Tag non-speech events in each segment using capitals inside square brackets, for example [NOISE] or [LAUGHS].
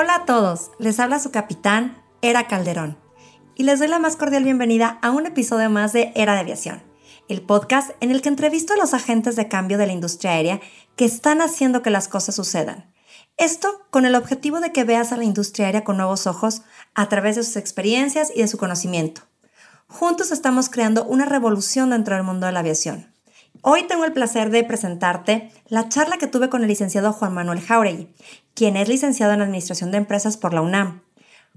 Hola a todos, les habla su capitán, Era Calderón, y les doy la más cordial bienvenida a un episodio más de Era de Aviación, el podcast en el que entrevisto a los agentes de cambio de la industria aérea que están haciendo que las cosas sucedan. Esto con el objetivo de que veas a la industria aérea con nuevos ojos a través de sus experiencias y de su conocimiento. Juntos estamos creando una revolución dentro del mundo de la aviación. Hoy tengo el placer de presentarte la charla que tuve con el licenciado Juan Manuel Jauregui, quien es licenciado en Administración de Empresas por la UNAM.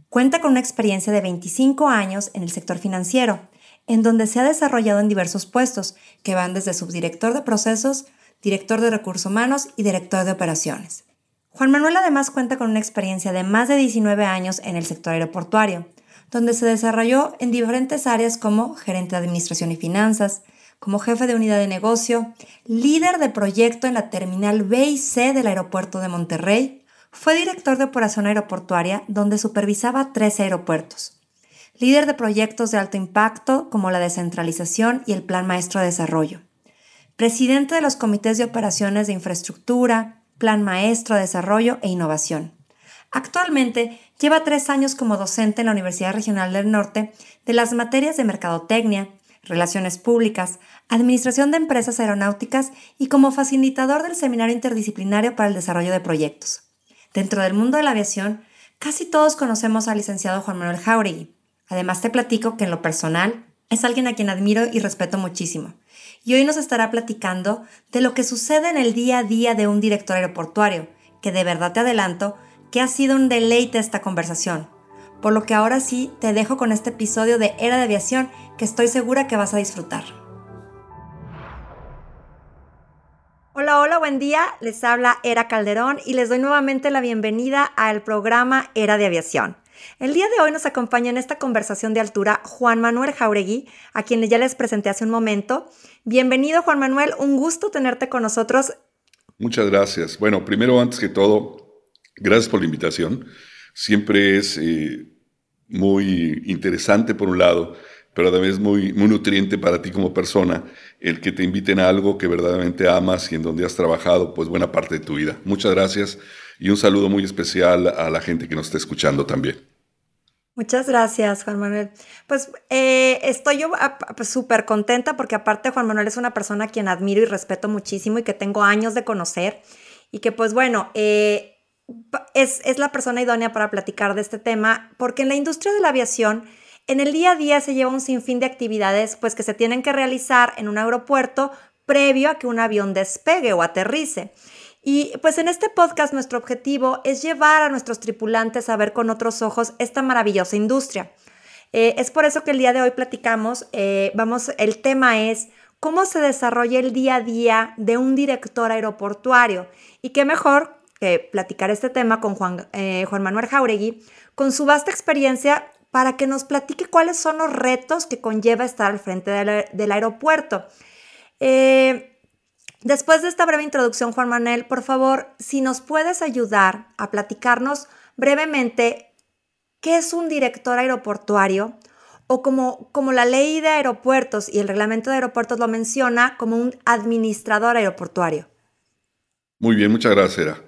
Cuenta con una experiencia de 25 años en el sector financiero, en donde se ha desarrollado en diversos puestos, que van desde subdirector de procesos, director de recursos humanos y director de operaciones. Juan Manuel además cuenta con una experiencia de más de 19 años en el sector aeroportuario, donde se desarrolló en diferentes áreas como gerente de administración y finanzas, como jefe de unidad de negocio, líder de proyecto en la terminal B y C del aeropuerto de Monterrey, fue director de operación aeroportuaria donde supervisaba 13 aeropuertos, líder de proyectos de alto impacto como la descentralización y el Plan Maestro de Desarrollo, presidente de los comités de operaciones de infraestructura, Plan Maestro de Desarrollo e Innovación. Actualmente lleva tres años como docente en la Universidad Regional del Norte de las materias de Mercadotecnia, Relaciones Públicas, Administración de Empresas Aeronáuticas y como facilitador del Seminario Interdisciplinario para el Desarrollo de Proyectos. Dentro del mundo de la aviación, casi todos conocemos al licenciado Juan Manuel Jauregui. Además te platico que en lo personal es alguien a quien admiro y respeto muchísimo. Y hoy nos estará platicando de lo que sucede en el día a día de un director aeroportuario, que de verdad te adelanto que ha sido un deleite esta conversación por lo que ahora sí te dejo con este episodio de Era de Aviación que estoy segura que vas a disfrutar. Hola, hola, buen día. Les habla Era Calderón y les doy nuevamente la bienvenida al programa Era de Aviación. El día de hoy nos acompaña en esta conversación de altura Juan Manuel Jauregui, a quien ya les presenté hace un momento. Bienvenido Juan Manuel, un gusto tenerte con nosotros. Muchas gracias. Bueno, primero, antes que todo, gracias por la invitación. Siempre es eh, muy interesante por un lado, pero además muy, muy nutriente para ti como persona el que te inviten a algo que verdaderamente amas y en donde has trabajado pues buena parte de tu vida. Muchas gracias y un saludo muy especial a la gente que nos está escuchando también. Muchas gracias, Juan Manuel. Pues eh, estoy yo pues, súper contenta porque aparte Juan Manuel es una persona a quien admiro y respeto muchísimo y que tengo años de conocer y que pues bueno, eh, es, la persona idónea para platicar de este tema, porque en la industria de la aviación, en el día a día se lleva un sinfín de actividades pues, que se tienen que realizar en un aeropuerto previo a que un avión despegue o aterrice. Y pues en este podcast nuestro objetivo es llevar a nuestros tripulantes a ver con otros ojos esta maravillosa industria. Eh, es por eso que el día de hoy platicamos, eh, vamos, el tema es cómo se desarrolla el día a día de un director aeroportuario. Y qué mejor platicar este tema con Juan, eh, Juan Manuel Jauregui, con su vasta experiencia para que nos platique cuáles son los retos que conlleva estar al frente del, aeropuerto. Eh, después de esta breve introducción, Juan Manuel, por favor, si nos puedes ayudar a platicarnos brevemente qué es un director aeroportuario o como, como la ley de aeropuertos y el reglamento de aeropuertos lo menciona, como un administrador aeroportuario. Muy bien, muchas gracias,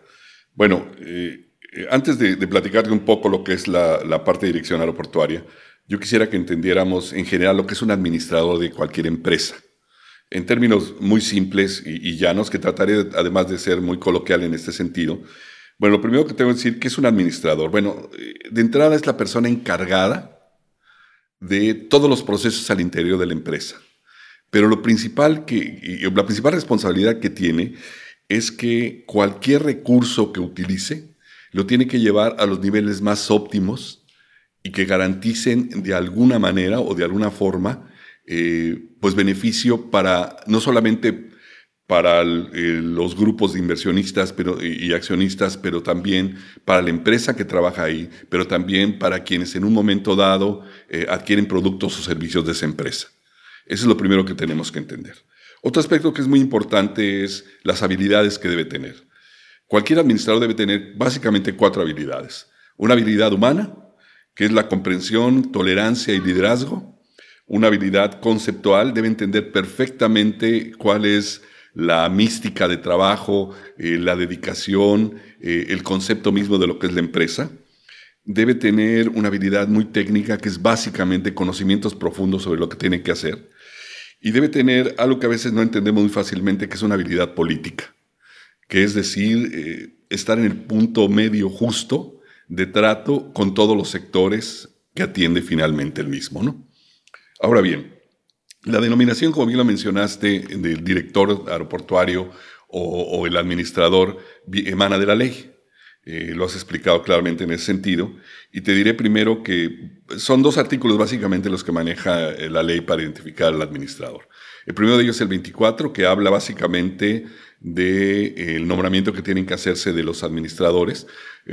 bueno, eh, eh, antes de, platicarte un poco lo que es la, parte de dirección aeroportuaria, yo quisiera que entendiéramos en general lo que es un administrador de cualquier empresa. En términos muy simples y, llanos, que trataré además de ser muy coloquial en este sentido. Bueno, lo primero que tengo que decir, que es un administrador? Bueno, eh, de entrada es la persona encargada de todos los procesos al interior de la empresa. Pero lo principal que, la principal responsabilidad que tiene es que cualquier recurso que utilice lo tiene que llevar a los niveles más óptimos y que garanticen de alguna manera o de alguna forma eh, pues beneficio para no solamente para los grupos de inversionistas y, accionistas, pero también para la empresa que trabaja ahí, pero también para quienes en un momento dado eh, adquieren productos o servicios de esa empresa. Eso es lo primero que tenemos que entender. Otro aspecto que es muy importante es las habilidades que debe tener. Cualquier administrador debe tener básicamente cuatro habilidades. Una habilidad humana, que es la comprensión, tolerancia y liderazgo. Una habilidad conceptual, debe entender perfectamente cuál es la mística de trabajo, eh, la dedicación, eh, el concepto mismo de lo que es la empresa. Debe tener una habilidad muy técnica que es básicamente conocimientos profundos sobre lo que tiene que hacer. Y debe tener algo que a veces no entendemos muy fácilmente, que es una habilidad política, que es decir, eh, estar en el punto medio justo de trato con todos los sectores que atiende finalmente el mismo. ¿no? Ahora bien, la denominación, como bien lo mencionaste, del director aeroportuario o, el administrador emana de la ley. Eh, lo has explicado claramente en ese sentido. Y te diré primero que son dos artículos básicamente los que maneja eh, la ley para identificar al administrador. El primero de ellos es el 24, que habla básicamente del de, eh, nombramiento que tienen que hacerse de los administradores,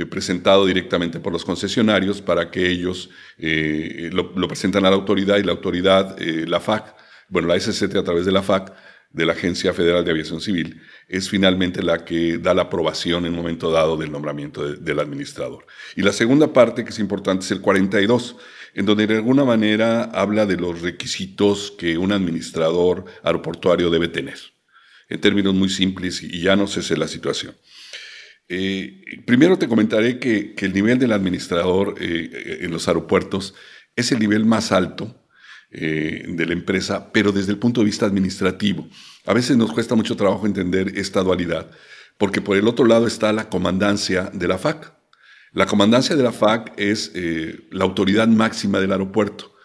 presentado directamente por los concesionarios para que ellos lo, lo, presentan a la autoridad y la autoridad, la FAC, bueno, la SCT a través de la FAC, de la Agencia Federal de Aviación Civil, es finalmente la que da la aprobación en un momento dado del nombramiento del administrador. Y la segunda parte que es importante es el 42, en donde de alguna manera habla de los requisitos que un administrador aeroportuario debe tener, en términos muy simples y ya no sé si la situación. Eh, primero te comentaré que, el nivel del administrador eh, en los aeropuertos es el nivel más alto eh, de la empresa, pero desde el punto de vista administrativo. A veces nos cuesta mucho trabajo entender esta dualidad, porque por el otro lado está la comandancia de la FAC. La comandancia de la FAC es eh, la autoridad máxima del aeropuerto.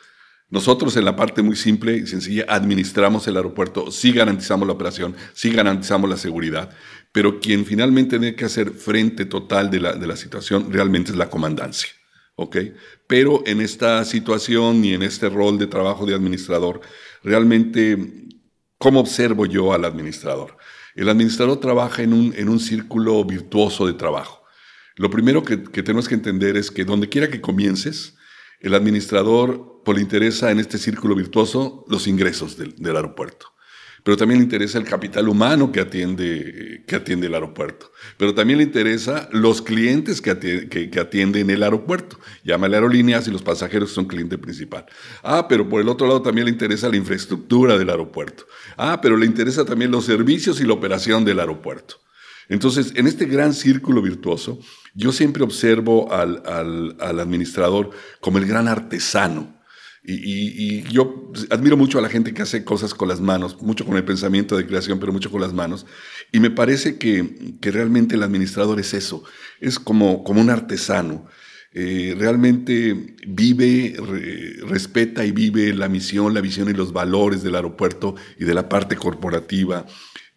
Nosotros en la parte muy simple y sencilla administramos el aeropuerto, sí garantizamos la operación, sí garantizamos la seguridad, pero quien finalmente tiene que hacer frente total de la, de la situación realmente es la comandancia. ¿ok? Pero en esta situación y en este rol de trabajo de administrador, realmente, ¿cómo observo yo al administrador? El administrador trabaja en un, en un círculo virtuoso de trabajo. Lo primero que, tenemos que entender es que donde quiera que comiences, el administrador pues, le interesa en este círculo virtuoso los ingresos del aeropuerto pero también le interesa el capital humano que atiende, que atiende el aeropuerto, pero también le interesa los clientes que, que, atienden el aeropuerto. Llama a la aerolíneas y los pasajeros son cliente principal. Ah, pero por el otro lado también le interesa la infraestructura del aeropuerto. Ah, pero le interesa también los servicios y la operación del aeropuerto. Entonces, en este gran círculo virtuoso, yo siempre observo al administrador como el gran artesano y, yo admiro mucho a la gente que hace cosas con las manos, mucho con el pensamiento de creación, pero mucho con las manos. Y me parece que, que realmente el administrador es eso, es como, como un artesano. Eh, realmente vive, respeta y vive la misión, la visión y los valores del aeropuerto y de la parte corporativa.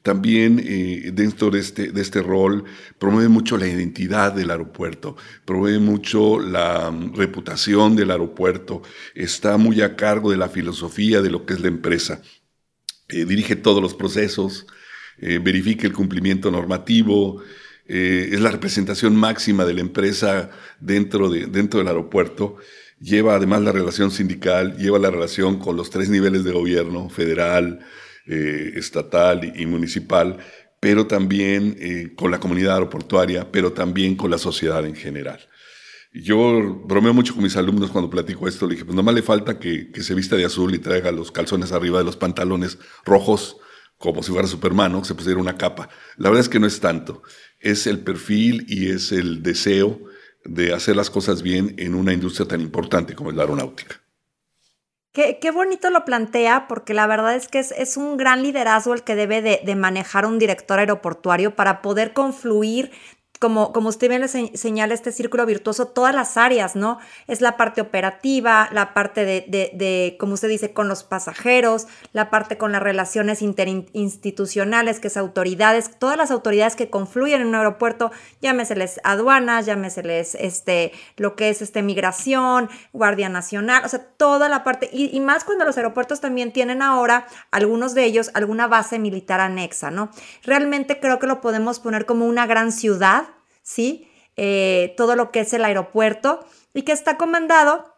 También eh, dentro de este, de este rol promueve mucho la identidad del aeropuerto, promueve mucho la mm, reputación del aeropuerto, está muy a cargo de la filosofía de lo que es la empresa, eh, dirige todos los procesos, eh, verifica el cumplimiento normativo, es la representación máxima de la empresa dentro, de, dentro del aeropuerto lleva además la relación sindical, lleva la relación con los tres niveles de gobierno, federal, eh, estatal y municipal, pero también eh, con la comunidad aeroportuaria, pero también con la sociedad en general. Yo bromeo mucho con mis alumnos cuando platico esto, le dije, pues nomás le falta que, que se vista de azul y traiga los calzones arriba de los pantalones rojos, como si fuera Superman, se pusiera una capa. La verdad es que no es tanto, es el perfil y es el deseo de hacer las cosas bien en una industria tan importante como es la aeronáutica. Qué, bonito lo plantea, porque la verdad es que es, un gran liderazgo el que debe de, manejar un director aeroportuario para poder confluir como, como usted bien le señala, este círculo virtuoso, todas las áreas, ¿no? Es la parte operativa, la parte de, de, como usted dice, con los pasajeros, la parte con las relaciones interinstitucionales, que es autoridades, todas las autoridades que confluyen en un aeropuerto, llámeseles aduanas, llámeseles este, lo que es este, migración, Guardia Nacional, o sea, toda la parte, y más cuando los aeropuertos también tienen ahora, algunos de ellos, alguna base militar anexa, ¿no? Realmente creo que lo podemos poner como una gran ciudad ¿sí? Eh, todo lo que es el aeropuerto y que está comandado,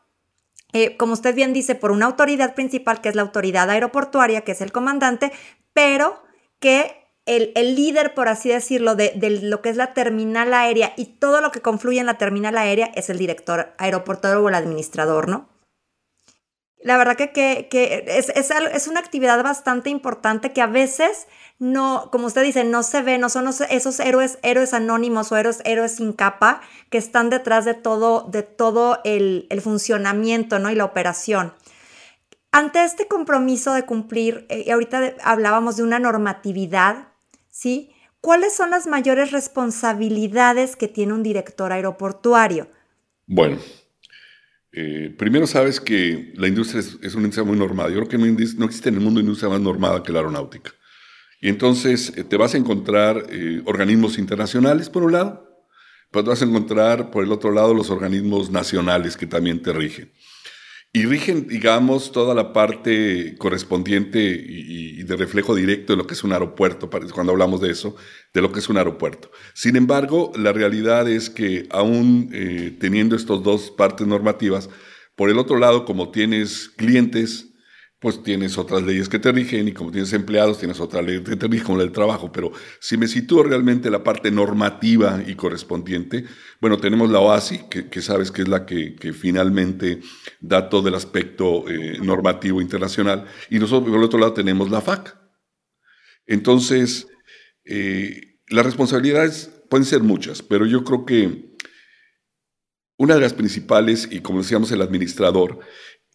eh, como usted bien dice, por una autoridad principal que es la autoridad aeroportuaria, que es el comandante, pero que el, líder, por así decirlo, de, lo que es la terminal aérea y todo lo que confluye en la terminal aérea es el director aeroportuario o el administrador, ¿no? La verdad que, es, es, una actividad bastante importante que a veces no, como usted dice, no se ve, no son esos héroes, héroes anónimos o héroes, héroes sin capa que están detrás de todo, de todo el, funcionamiento ¿no? y la operación. Ante este compromiso de cumplir, eh, y ahorita hablábamos de una normatividad, ¿sí? ¿Cuáles son las mayores responsabilidades que tiene un director aeroportuario? Bueno, eh, primero sabes que la industria es, una industria muy normada. Yo creo que no, existe en el mundo industria más normada que la aeronáutica. Y entonces eh, te vas a encontrar eh, organismos internacionales, por un lado, pero te vas a encontrar, por el otro lado, los organismos nacionales que también te rigen. Y rigen, digamos, toda la parte correspondiente y, de reflejo directo de lo que es un aeropuerto, cuando hablamos de eso, de lo que es un aeropuerto. Sin embargo, la realidad es que aún eh, teniendo estas dos partes normativas, por el otro lado, como tienes clientes, pues tienes otras leyes que te rigen y como tienes empleados tienes otra ley que te rigen como la del trabajo. Pero si me sitúo realmente la parte normativa y correspondiente, bueno, tenemos la OASI, que, sabes que es la que, finalmente da todo el aspecto eh, normativo internacional, y nosotros por el otro lado tenemos la FAC. Entonces, eh, las responsabilidades pueden ser muchas, pero yo creo que una de las principales, y como decíamos el administrador,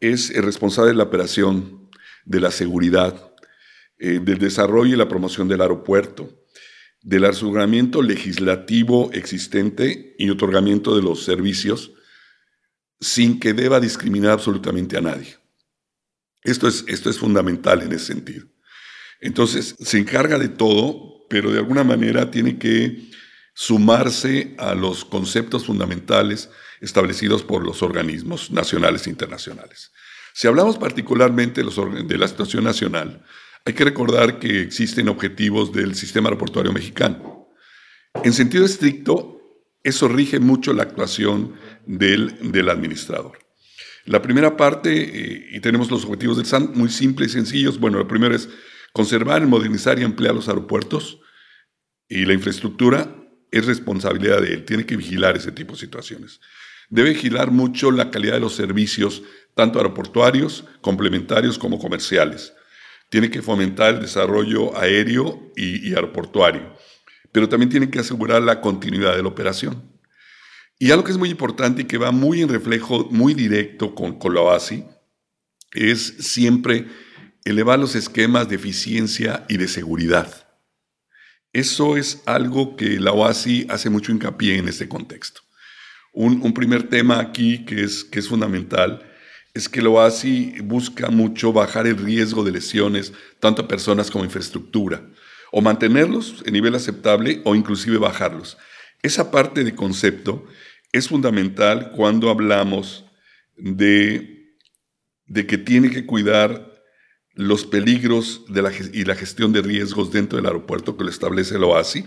es el responsable de la operación, de la seguridad, eh, del desarrollo y la promoción del aeropuerto, del aseguramiento legislativo existente y otorgamiento de los servicios sin que deba discriminar absolutamente a nadie. Esto es, esto es fundamental en ese sentido. Entonces, se encarga de todo, pero de alguna manera tiene que sumarse a los conceptos fundamentales establecidos por los organismos nacionales e internacionales. Si hablamos particularmente de la situación nacional, hay que recordar que existen objetivos del sistema aeroportuario mexicano. En sentido estricto, eso rige mucho la actuación del, del administrador. La primera parte, eh, y tenemos los objetivos del SAN muy simples y sencillos. Bueno, el primero es conservar, modernizar y ampliar los aeropuertos y la infraestructura es responsabilidad de él, tiene que vigilar ese tipo de situaciones debe vigilar mucho la calidad de los servicios, tanto aeroportuarios, complementarios como comerciales. Tiene que fomentar el desarrollo aéreo y, aeroportuario, pero también tiene que asegurar la continuidad de la operación. Y algo que es muy importante y que va muy en reflejo, muy directo con, con la OASI, es siempre elevar los esquemas de eficiencia y de seguridad. Eso es algo que la OASI hace mucho hincapié en este contexto. Un, primer tema aquí que es, que es fundamental es que lo hace busca mucho bajar el riesgo de lesiones, tanto a personas como a infraestructura, o mantenerlos en nivel aceptable o inclusive bajarlos. Esa parte de concepto es fundamental cuando hablamos de, de que tiene que cuidar los peligros de la, y la gestión de riesgos dentro del aeropuerto que lo establece el OASI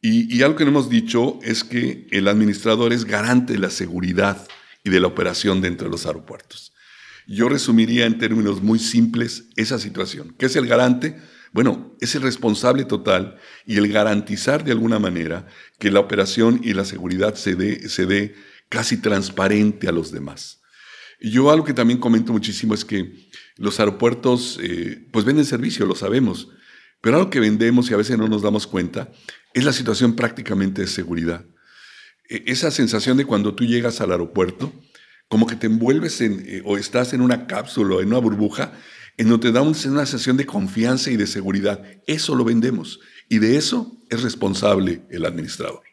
y, algo que no hemos dicho es que el administrador es garante de la seguridad y de la operación dentro de los aeropuertos. Yo resumiría en términos muy simples esa situación. ¿Qué es el garante? Bueno, es el responsable total y el garantizar de alguna manera que la operación y la seguridad se dé, se dé casi transparente a los demás. Y yo algo que también comento muchísimo es que los aeropuertos eh, pues venden servicio, lo sabemos, pero algo que vendemos y a veces no nos damos cuenta es la situación prácticamente de seguridad. E, esa sensación de cuando tú llegas al aeropuerto, como que te envuelves en, eh, o estás en una cápsula o en una burbuja, en donde te da una sensación de confianza y de seguridad. Eso lo vendemos. Y de eso es responsable el administrador.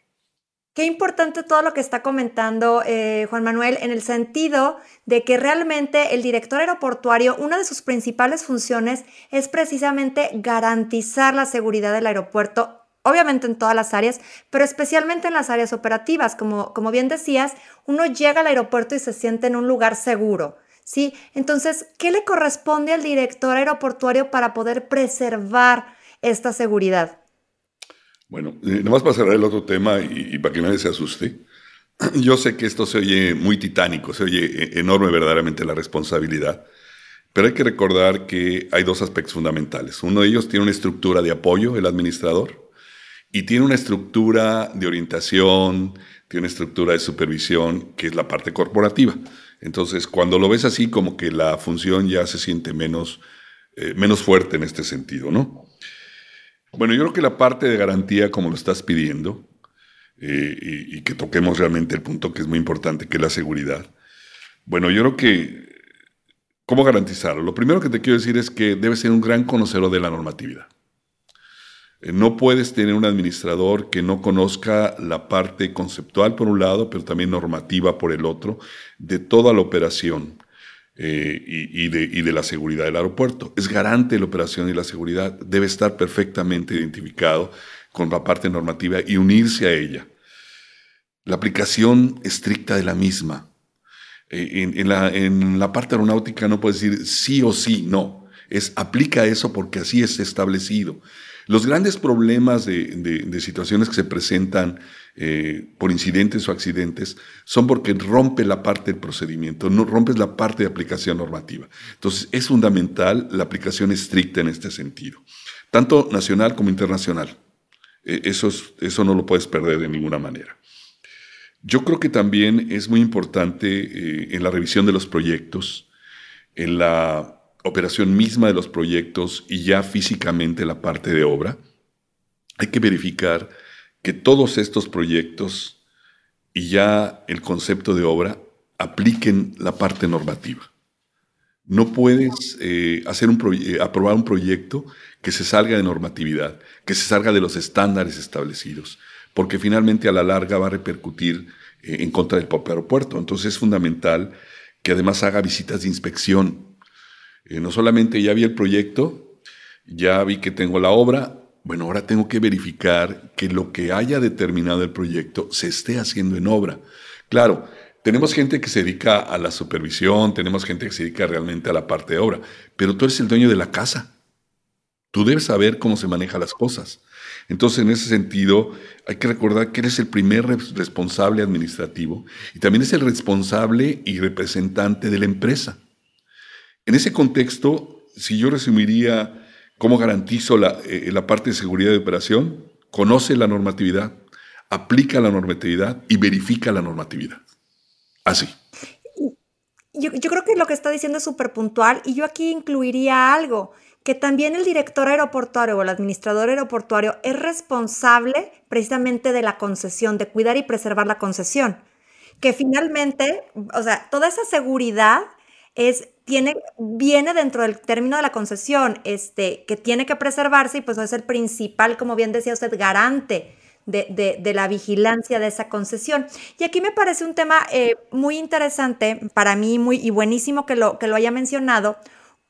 Qué importante todo lo que está comentando eh, Juan Manuel en el sentido de que realmente el director aeroportuario, una de sus principales funciones es precisamente garantizar la seguridad del aeropuerto, obviamente en todas las áreas, pero especialmente en las áreas operativas. Como, como bien decías, uno llega al aeropuerto y se siente en un lugar seguro. ¿sí? Entonces, ¿qué le corresponde al director aeroportuario para poder preservar esta seguridad? Bueno, eh, nomás para cerrar el otro tema y, para que nadie se asuste, [CLEARS THROAT] yo sé que esto se oye muy titánico, se oye eh, enorme verdaderamente la responsabilidad, pero hay que recordar que hay dos aspectos fundamentales. Uno de ellos tiene una estructura de apoyo, el administrador, y tiene una estructura de orientación, tiene una estructura de supervisión, que es la parte corporativa. Entonces, cuando lo ves así, como que la función ya se siente menos, eh, menos fuerte en este sentido, ¿no? Bueno, yo creo que la parte de garantía, como lo estás pidiendo, eh, y, que toquemos realmente el punto que es muy importante, que es la seguridad. Bueno, yo creo que, ¿cómo garantizarlo? Lo primero que te quiero decir es que debes ser un gran conocedor de la normatividad. Eh, no puedes tener un administrador que no conozca la parte conceptual por un lado, pero también normativa por el otro, de toda la operación. Eh, y, de, la seguridad del aeropuerto. Es garante de la operación y la seguridad, debe estar perfectamente identificado con la parte normativa y unirse a ella. La aplicación estricta de la misma. Eh, en, la, en la parte aeronáutica no puedes decir sí o sí, no. Es aplica eso porque así es establecido. Los grandes problemas de, situaciones que se presentan eh, por incidentes o accidentes son porque rompe la parte del procedimiento, no rompes la parte de aplicación normativa. Entonces es fundamental la aplicación estricta en este sentido, tanto nacional como internacional. Eh, eso, eso no lo puedes perder de ninguna manera. Yo creo que también es muy importante eh, en la revisión de los proyectos, en la operación misma de los proyectos y ya físicamente la parte de obra, hay que verificar que todos estos proyectos y ya el concepto de obra apliquen la parte normativa. No puedes eh, hacer un eh, aprobar un proyecto que se salga de normatividad, que se salga de los estándares establecidos, porque finalmente a la larga va a repercutir eh, en contra del propio aeropuerto. Entonces es fundamental que además haga visitas de inspección no solamente ya vi el proyecto, ya vi que tengo la obra, bueno, ahora tengo que verificar que lo que haya determinado el proyecto se esté haciendo en obra. Claro, tenemos gente que se dedica a la supervisión, tenemos gente que se dedica realmente a la parte de obra, pero tú eres el dueño de la casa. Tú debes saber cómo se manejan las cosas. Entonces, en ese sentido, hay que recordar que eres el primer responsable administrativo y también es el responsable y representante de la empresa. En ese contexto, si yo resumiría cómo garantizo la, eh, la parte de seguridad de operación, conoce la normatividad, aplica la normatividad y verifica la normatividad. Así. Yo, yo, creo que lo que está diciendo es súper puntual y yo aquí incluiría algo, que también el director aeroportuario o el administrador aeroportuario es responsable precisamente de la concesión, de cuidar y preservar la concesión. Que finalmente, o sea, toda esa seguridad es tiene, viene dentro del término de la concesión, este, que tiene que preservarse y pues es el principal, como bien decía usted, garante de, la vigilancia de esa concesión. Y aquí me parece un tema eh, muy interesante para mí muy, y buenísimo que lo, que lo haya mencionado,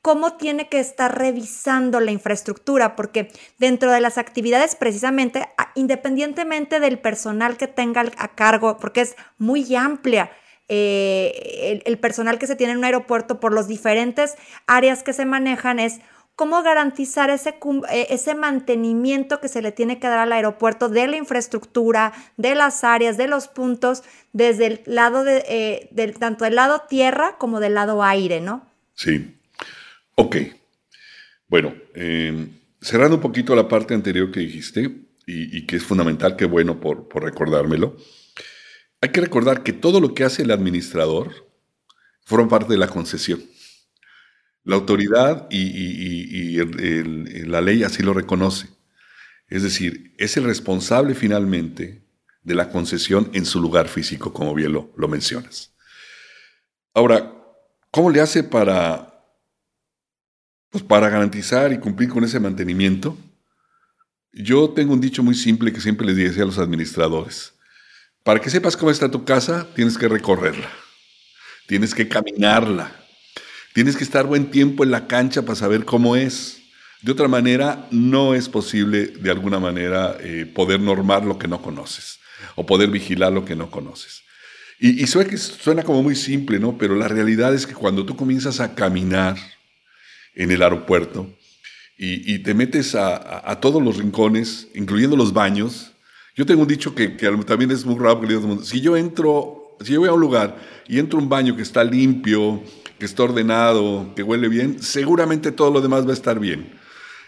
cómo tiene que estar revisando la infraestructura, porque dentro de las actividades precisamente, independientemente del personal que tenga a cargo, porque es muy amplia, eh, el, personal que se tiene en un aeropuerto por los diferentes áreas que se manejan es cómo garantizar ese, eh, ese mantenimiento que se le tiene que dar al aeropuerto de la infraestructura, de las áreas, de los puntos, desde el lado de, eh, del, tanto del lado tierra como del lado aire, ¿no? Sí. Ok. Bueno, em, cerrando un poquito la parte anterior que dijiste, y, que es fundamental, qué bueno por, por recordármelo. Hay que recordar que todo lo que hace el administrador forma parte de la concesión. La autoridad y, la ley así lo reconoce. Es decir, es el responsable finalmente de la concesión en su lugar físico, como bien lo, lo mencionas. Ahora, ¿cómo le hace para, pues para garantizar y cumplir con ese mantenimiento? Yo tengo un dicho muy simple que siempre les decía a los administradores. Para que sepas cómo está tu casa, tienes que recorrerla, tienes que caminarla, tienes que estar buen tiempo en la cancha para saber cómo es. De otra manera, no es posible, de alguna manera, eh, poder normar lo que no conoces o poder vigilar lo que no conoces. Y, suena, suena como muy simple, ¿no? Pero la realidad es que cuando tú comienzas a caminar en el aeropuerto y, te metes a, todos los rincones, incluyendo los baños, yo tengo un dicho que, también es muy rápido. Si yo entro, si yo voy a un lugar y entro a un baño que está limpio, que está ordenado, que huele bien, seguramente todo lo demás va a estar bien.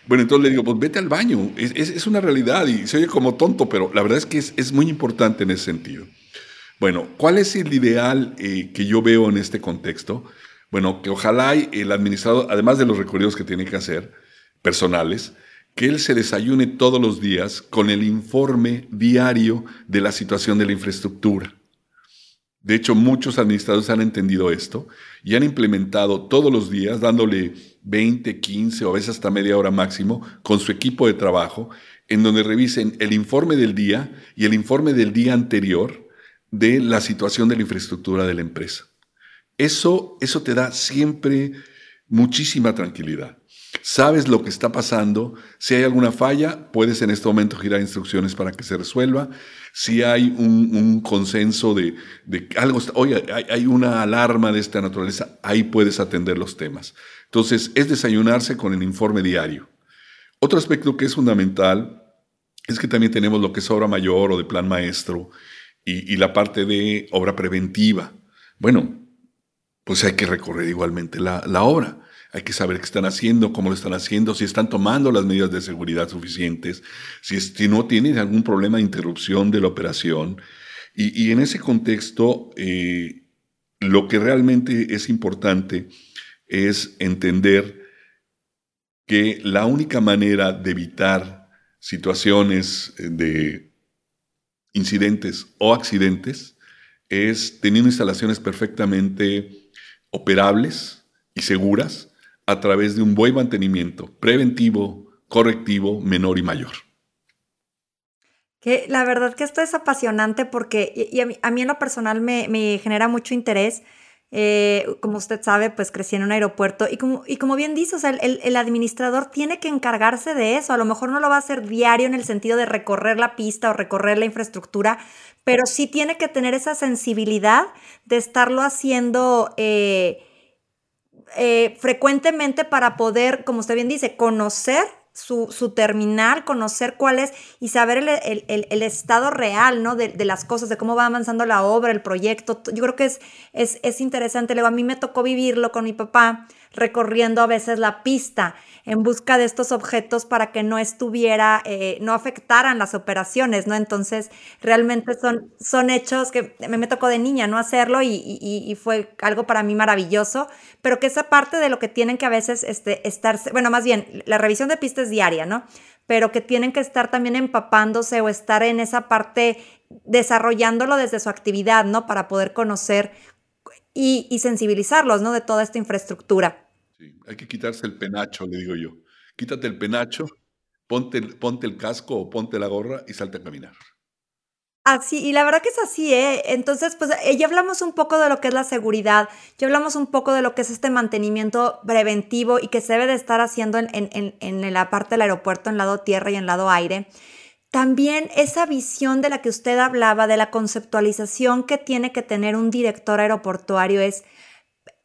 Bueno, entonces le digo, pues vete al baño. Es, una realidad y se oye como tonto, pero la verdad es que es, es muy importante en ese sentido. Bueno, ¿cuál es el ideal eh, que yo veo en este contexto? Bueno, que ojalá el administrador, además de los recorridos que tiene que hacer, personales, que él se desayune todos los días con el informe diario de la situación de la infraestructura. De hecho, muchos administradores han entendido esto y han implementado todos los días, dándole 20, 15 o a veces hasta media hora máximo, con su equipo de trabajo, en donde revisen el informe del día y el informe del día anterior de la situación de la infraestructura de la empresa. Eso, eso te da siempre muchísima tranquilidad. Sabes lo que está pasando. Si hay alguna falla, puedes en este momento girar instrucciones para que se resuelva. Si hay un, consenso de, de, algo, oye, hay, hay, una alarma de esta naturaleza, ahí puedes atender los temas. Entonces, es desayunarse con el informe diario. Otro aspecto que es fundamental es que también tenemos lo que es obra mayor o de plan maestro y, la parte de obra preventiva. Bueno, pues hay que recorrer igualmente la, obra. Hay que saber qué están haciendo, cómo lo están haciendo, si están tomando las medidas de seguridad suficientes, si, no tienen algún problema de interrupción de la operación. Y, en ese contexto, eh, lo que realmente es importante es entender que la única manera de evitar situaciones de incidentes o accidentes es teniendo instalaciones perfectamente operables y seguras a través de un buen mantenimiento preventivo, correctivo, menor y mayor. Que la verdad que esto es apasionante porque a, mí, en lo personal me, genera mucho interés eh, como usted sabe, pues crecí en un aeropuerto y como, bien dice, el, administrador tiene que encargarse de eso. A lo mejor no lo va a hacer diario en el sentido de recorrer la pista o recorrer la infraestructura, pero sí tiene que tener esa sensibilidad de estarlo haciendo eh, eh, frecuentemente para poder, como usted bien dice, conocer su, terminal, conocer cuál es y saber el, estado real, ¿no? De, las cosas, de cómo va avanzando la obra, el proyecto. Yo creo que es, es, es interesante. Luego, a mí me tocó vivirlo con mi papá, recorriendo a veces la pista en busca de estos objetos para que no estuviera, eh, no afectaran las operaciones, ¿no? Entonces, realmente son, son hechos que me, tocó de niña, ¿no? Hacerlo y, fue algo para mí maravilloso, pero que esa parte de lo que tienen que a veces este, estar, bueno, más bien, la revisión de pista es diaria, ¿no? Pero que tienen que estar también empapándose o estar en esa parte desarrollándolo desde su actividad, ¿no? Para poder conocer y, y sensibilizarlos, ¿no? De toda esta infraestructura. Hay que quitarse el penacho, le digo yo. Quítate el penacho, ponte, ponte el casco o ponte la gorra y salte a caminar. Así, y la verdad que es así, ¿eh? Entonces, pues eh, ya hablamos un poco de lo que es la seguridad, ya hablamos un poco de lo que es este mantenimiento preventivo y que se debe de estar haciendo en, en, en la parte del aeropuerto, en lado tierra y en lado aire. También esa visión de la que usted hablaba, de la conceptualización que tiene que tener un director aeroportuario es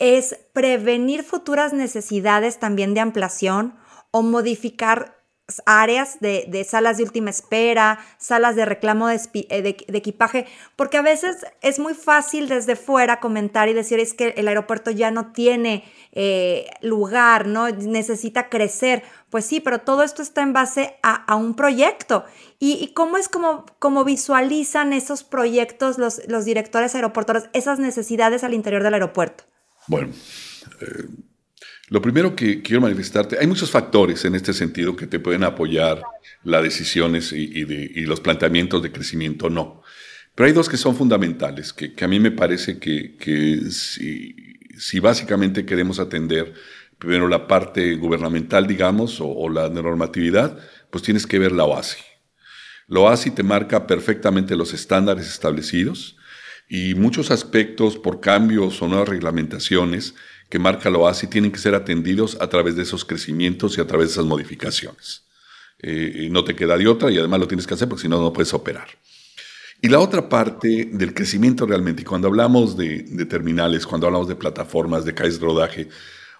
es prevenir futuras necesidades también de ampliación o modificar áreas de, salas de última espera, salas de reclamo de, eh, equipaje, porque a veces es muy fácil desde fuera comentar y decir es que el aeropuerto ya no tiene eh, lugar, ¿no? Necesita crecer. Pues sí, pero todo esto está en base a, un proyecto. ¿Y, cómo es como, como, visualizan esos proyectos los, los directores aeroportuarios, esas necesidades al interior del aeropuerto? Bueno, eh, lo primero que quiero manifestarte, hay muchos factores en este sentido que te pueden apoyar las decisiones y, los planteamientos de crecimiento, no. Pero hay dos que son fundamentales, que, a mí me parece que, si, básicamente queremos atender primero la parte gubernamental, digamos, o, la normatividad, pues tienes que ver la OASI. Lo OASI te marca perfectamente los estándares establecidos y muchos aspectos por cambios o nuevas reglamentaciones que marca la OASI tienen que ser atendidos a través de esos crecimientos y a través de esas modificaciones. Eh, no te queda de otra y además lo tienes que hacer porque si no, no puedes operar. Y la otra parte del crecimiento realmente, y cuando hablamos de, terminales, cuando hablamos de plataformas, de calles de rodaje,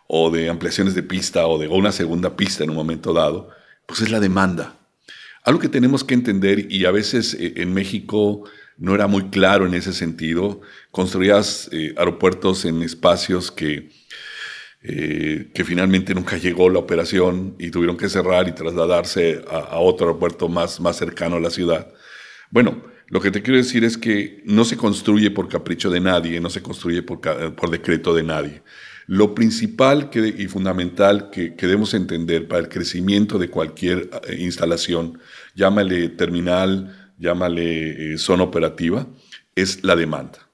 o de ampliaciones de pista, o de una segunda pista en un momento dado, pues es la demanda. Algo que tenemos que entender, y a veces eh, en México no era muy claro en ese sentido, construías eh, aeropuertos en espacios que, eh, que finalmente nunca llegó la operación y tuvieron que cerrar y trasladarse a, otro aeropuerto más, más cercano a la ciudad. Bueno, lo que te quiero decir es que no se construye por capricho de nadie, no se construye por, por decreto de nadie. Lo principal que, y fundamental que, que, debemos entender para el crecimiento de cualquier eh, instalación, llámale terminal, llámale eh, zona operativa, es la demanda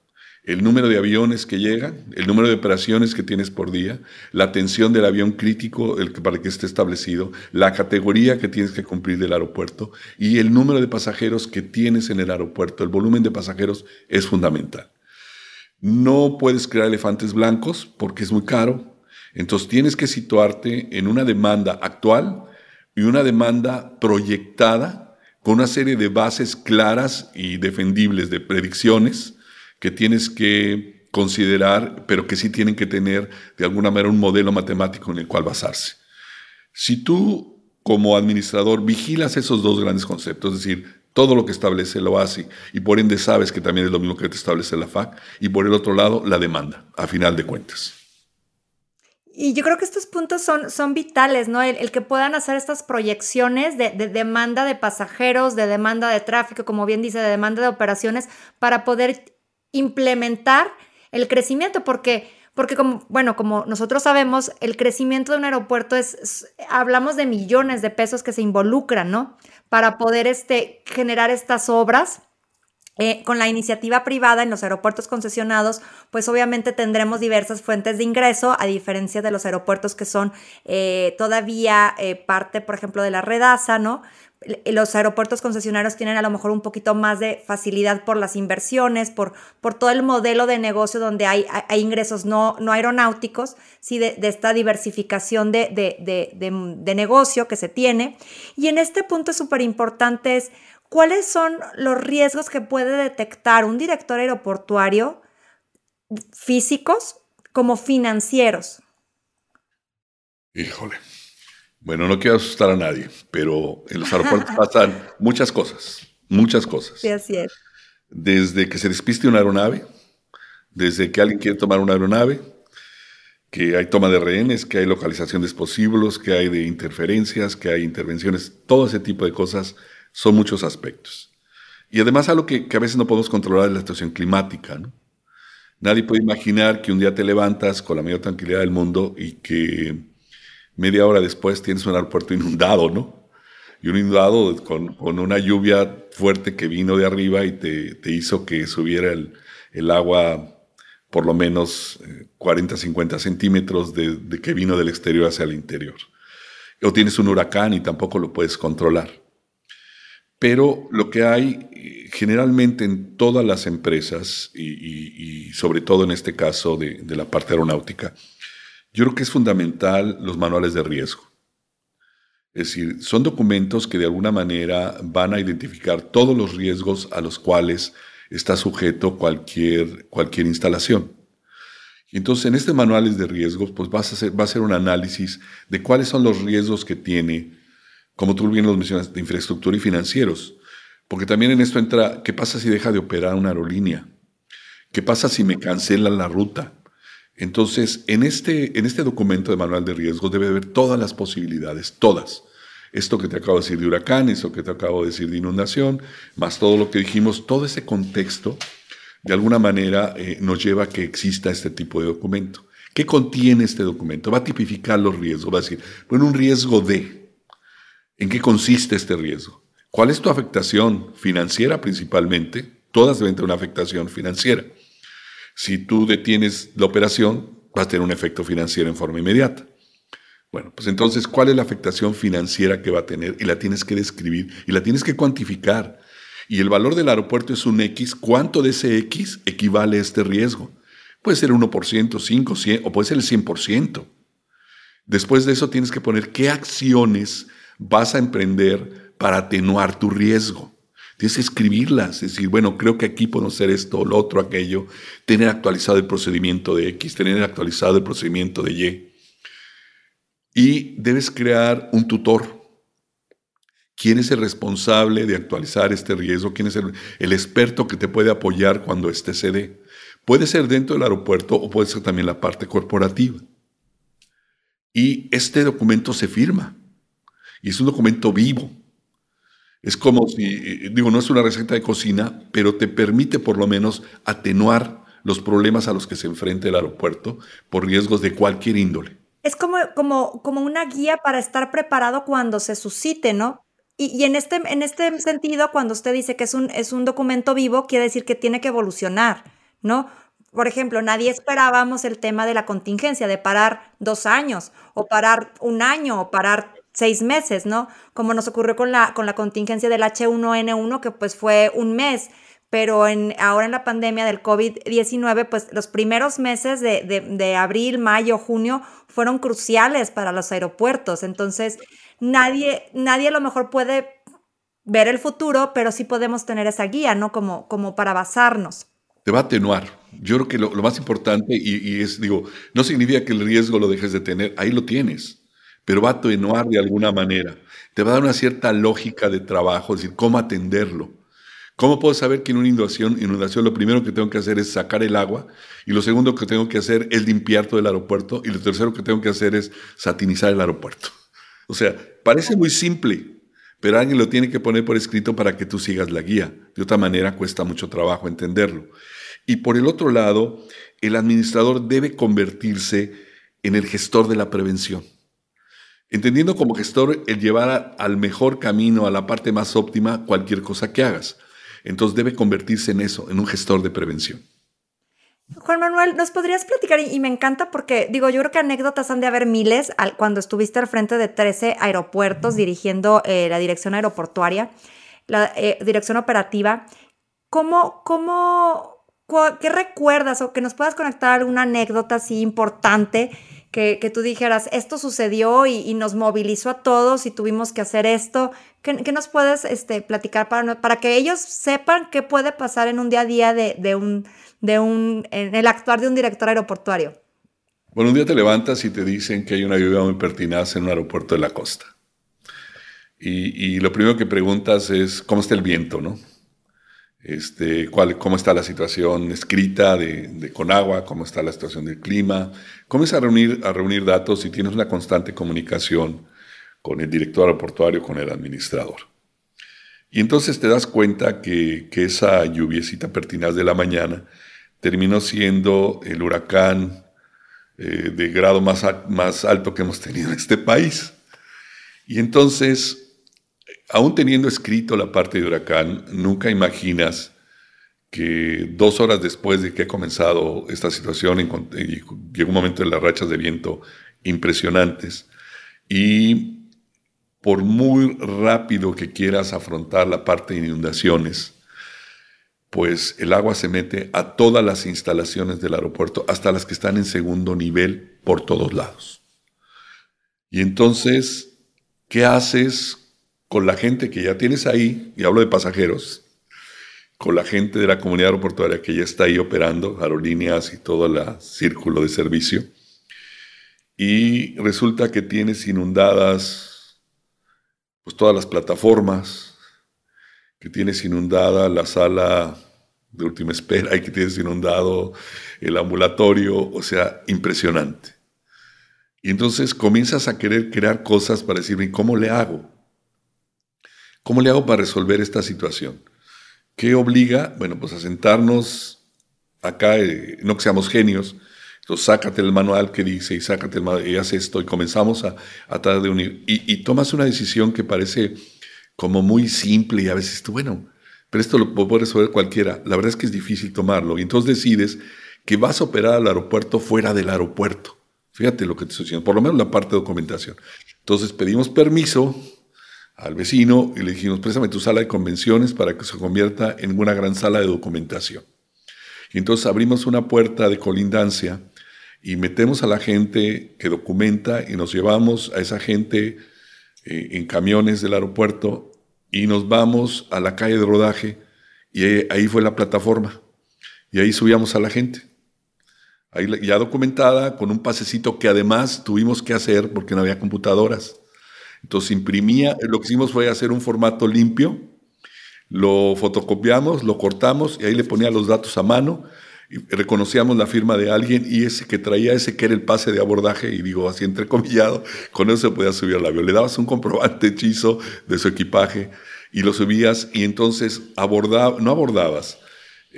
el número de aviones que llegan, el número de operaciones que tienes por día, la atención del avión crítico el para que esté establecido, la categoría que tienes que cumplir del aeropuerto y el número de pasajeros que tienes en el aeropuerto. El volumen de pasajeros es fundamental. No puedes crear elefantes blancos porque es muy caro. Entonces tienes que situarte en una demanda actual y una demanda proyectada con una serie de bases claras y defendibles de predicciones que tienes que considerar, pero que sí tienen que tener de alguna manera un modelo matemático en el cual basarse. Si tú como administrador vigilas esos dos grandes conceptos, es decir, todo lo que establece lo hace y por ende sabes que también es lo mismo que te establece la FAC y por el otro lado la demanda, a final de cuentas. Y yo creo que estos puntos son, son vitales, ¿no? El, que puedan hacer estas proyecciones de, de, demanda de pasajeros, de demanda de tráfico, como bien dice, de demanda de operaciones, para poder implementar el crecimiento, porque, porque como, bueno, como nosotros sabemos, el crecimiento de un aeropuerto es, hablamos de millones de pesos que se involucran, ¿no? Para poder este, generar estas obras. Eh, con la iniciativa privada en los aeropuertos concesionados, pues obviamente tendremos diversas fuentes de ingreso, a diferencia de los aeropuertos que son eh, todavía eh, parte, por ejemplo, de la redaza, ¿no? los aeropuertos concesionarios tienen a lo mejor un poquito más de facilidad por las inversiones, por, por todo el modelo de negocio donde hay, hay ingresos no, no aeronáuticos, ¿sí? de, esta diversificación de, de, de, negocio que se tiene. Y en este punto súper importante es cuáles son los riesgos que puede detectar un director aeroportuario físicos como financieros. Híjole. Bueno, no quiero asustar a nadie, pero en los aeropuertos [LAUGHS] pasan muchas cosas, muchas cosas. Sí, así es. Desde que se despiste una aeronave, desde que alguien quiere tomar una aeronave, que hay toma de rehenes, que hay localización de explosivos, que hay de interferencias, que hay intervenciones, todo ese tipo de cosas son muchos aspectos. Y además algo que, que a veces no podemos controlar es la situación climática. ¿no? Nadie puede imaginar que un día te levantas con la mayor tranquilidad del mundo y que media hora después tienes un aeropuerto [LAUGHS] inundado, ¿no? Y un inundado con, una lluvia fuerte que vino de arriba y te, hizo que subiera el, agua por lo menos 40, eh, 50 centímetros de, que vino del exterior hacia el interior. O tienes un huracán y tampoco lo puedes controlar. Pero lo que hay eh, generalmente en todas las empresas, y, sobre todo en este caso de, la parte aeronáutica, yo creo que es fundamental los manuales de riesgo. Es decir, son documentos que de alguna manera van a identificar todos los riesgos a los cuales está sujeto cualquier, cualquier instalación. Y entonces en este manuales de riesgos, pues hacer, va a ser un análisis de cuáles son los riesgos que tiene, como tú bien los mencionas, de infraestructura y financieros. Porque también en esto entra, ¿qué pasa si deja de operar una aerolínea? ¿Qué pasa si me cancelan la ruta? Entonces, en este, en este documento de manual de riesgos debe haber todas las posibilidades, todas. Esto que te acabo de decir de huracán, eso que te acabo de decir de inundación, más todo lo que dijimos, todo ese contexto, de alguna manera eh, nos lleva a que exista este tipo de documento. ¿Qué contiene este documento? Va a tipificar los riesgos, va a decir, bueno, un riesgo de, ¿en qué consiste este riesgo? ¿Cuál es tu afectación financiera principalmente? Todas deben tener una afectación financiera. Si tú detienes la operación, vas a tener un efecto financiero en forma inmediata. Bueno, pues entonces, ¿cuál es la afectación financiera que va a tener? Y la tienes que describir y la tienes que cuantificar. Y el valor del aeropuerto es un X. ¿Cuánto de ese X equivale a este riesgo? Puede ser 1%, 5, 100 o puede ser el 100%. Después de eso tienes que poner qué acciones vas a emprender para atenuar tu riesgo. Tienes que escribirlas, decir, bueno, creo que aquí podemos hacer esto, lo otro, aquello, tener actualizado el procedimiento de X, tener actualizado el procedimiento de Y. Y debes crear un tutor. ¿Quién es el responsable de actualizar este riesgo? ¿Quién es el, el experto que te puede apoyar cuando este se dé? Puede ser dentro del aeropuerto o puede ser también la parte corporativa. Y este documento se firma. Y es un documento vivo. Es como si, eh, digo, no es una receta de cocina, pero te permite por lo menos atenuar los problemas a los que se enfrenta el aeropuerto por riesgos de cualquier índole. Es como, como, como una guía para estar preparado cuando se suscite, ¿no? Y, en, este, en este sentido, cuando usted dice que es un, es un documento vivo, quiere decir que tiene que evolucionar, ¿no? Por ejemplo, nadie esperábamos el tema de la contingencia, de parar dos años, o parar un año, o parar seis meses, ¿no? Como nos ocurrió con la, con la contingencia del H1N1, que pues fue un mes, pero en, ahora en la pandemia del COVID-19, pues los primeros meses de, de, abril, mayo, junio fueron cruciales para los aeropuertos. Entonces, nadie, nadie a lo mejor puede ver el futuro, pero sí podemos tener esa guía, ¿no? Como, como para basarnos. Te va a atenuar. Yo creo que lo, más importante, y, y, es, digo, no significa que el riesgo lo dejes de tener, ahí lo tienes pero va a atenuar de alguna manera. Te va a dar una cierta lógica de trabajo, es decir, cómo atenderlo. ¿Cómo puedo saber que en una inundación, inundación lo primero que tengo que hacer es sacar el agua y lo segundo que tengo que hacer es limpiar todo el aeropuerto y lo tercero que tengo que hacer es satinizar el aeropuerto? O sea, parece muy simple, pero alguien lo tiene que poner por escrito para que tú sigas la guía. De otra manera cuesta mucho trabajo entenderlo. Y por el otro lado, el administrador debe convertirse en el gestor de la prevención entendiendo como gestor el llevar al mejor camino, a la parte más óptima, cualquier cosa que hagas. Entonces debe convertirse en eso, en un gestor de prevención. Juan Manuel, ¿nos podrías platicar? Y me encanta porque, digo, yo creo que anécdotas han de haber miles cuando estuviste al frente de 13 aeropuertos dirigiendo eh, la dirección aeroportuaria, la eh, dirección operativa. ¿Cómo, cómo, qué recuerdas o que nos puedas conectar alguna anécdota así importante que, tú dijeras, esto sucedió y, nos movilizó a todos y tuvimos que hacer esto. ¿Qué, nos puedes este, platicar para, para que ellos sepan qué puede pasar en un día a día de, un, de un, en el actuar de un director aeroportuario? Bueno, un día te levantas y te dicen que hay una lluvia muy pertinaz en un aeropuerto de la costa. Y, y lo primero que preguntas es, ¿cómo está el viento, no? Este, cuál, cómo está la situación escrita de, de, Conagua, cómo está la situación del clima. Comienza a reunir, a reunir datos y tienes una constante comunicación con el director aeroportuario, con el administrador. Y entonces te das cuenta que, que esa lluviecita pertinaz de la mañana terminó siendo el huracán eh, de grado más, más alto que hemos tenido en este país. Y entonces aún teniendo escrito la parte de huracán, nunca imaginas que dos horas después de que ha comenzado esta situación, llegó un momento de las rachas de viento impresionantes y por muy rápido que quieras afrontar la parte de inundaciones, pues el agua se mete a todas las instalaciones del aeropuerto, hasta las que están en segundo nivel por todos lados. Y entonces, ¿qué haces con la gente que ya tienes ahí, y hablo de pasajeros, con la gente de la comunidad aeroportuaria que ya está ahí operando, aerolíneas y todo el círculo de servicio, y resulta que tienes inundadas pues todas las plataformas, que tienes inundada la sala de última espera y que tienes inundado el ambulatorio, o sea, impresionante. Y entonces comienzas a querer crear cosas para decirme, ¿cómo le hago? ¿Cómo le hago para resolver esta situación? ¿Qué obliga? Bueno, pues a sentarnos acá, eh, no que seamos genios, entonces sácate el manual que dice y sácate el manual y haz esto y comenzamos a, tratar de unir. Y, tomas una decisión que parece como muy simple y a veces tú, bueno, pero esto lo puede resolver cualquiera. La verdad es que es difícil tomarlo. Y entonces decides que vas a operar al aeropuerto fuera del aeropuerto. Fíjate lo que te estoy diciendo, por lo menos la parte de documentación. Entonces pedimos permiso al vecino y le dijimos, préstame tu sala de convenciones para que se convierta en una gran sala de documentación. Y entonces abrimos una puerta de colindancia y metemos a la gente que documenta y nos llevamos a esa gente eh, en camiones del aeropuerto y nos vamos a la calle de rodaje y ahí fue la plataforma y ahí subíamos a la gente. Ahí ya documentada, con un pasecito que además tuvimos que hacer porque no había computadoras. Entonces imprimía, lo que hicimos fue hacer un formato limpio, lo fotocopiamos, lo cortamos y ahí le ponía los datos a mano y reconocíamos la firma de alguien y ese que traía ese que era el pase de abordaje y digo así entrecomillado, con eso se podía subir al avión. Le dabas un comprobante hechizo de su equipaje y lo subías y entonces abordaba, no abordabas,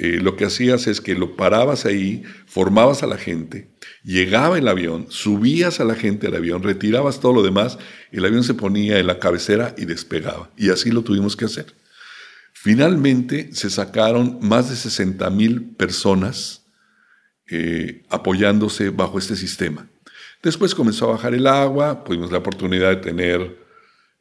eh, lo que hacías es que lo parabas ahí, formabas a la gente, llegaba el avión, subías a la gente al avión, retirabas todo lo demás, el avión se ponía en la cabecera y despegaba. Y así lo tuvimos que hacer. Finalmente se sacaron más de 60 mil personas eh, apoyándose bajo este sistema. Después comenzó a bajar el agua, tuvimos la oportunidad de tener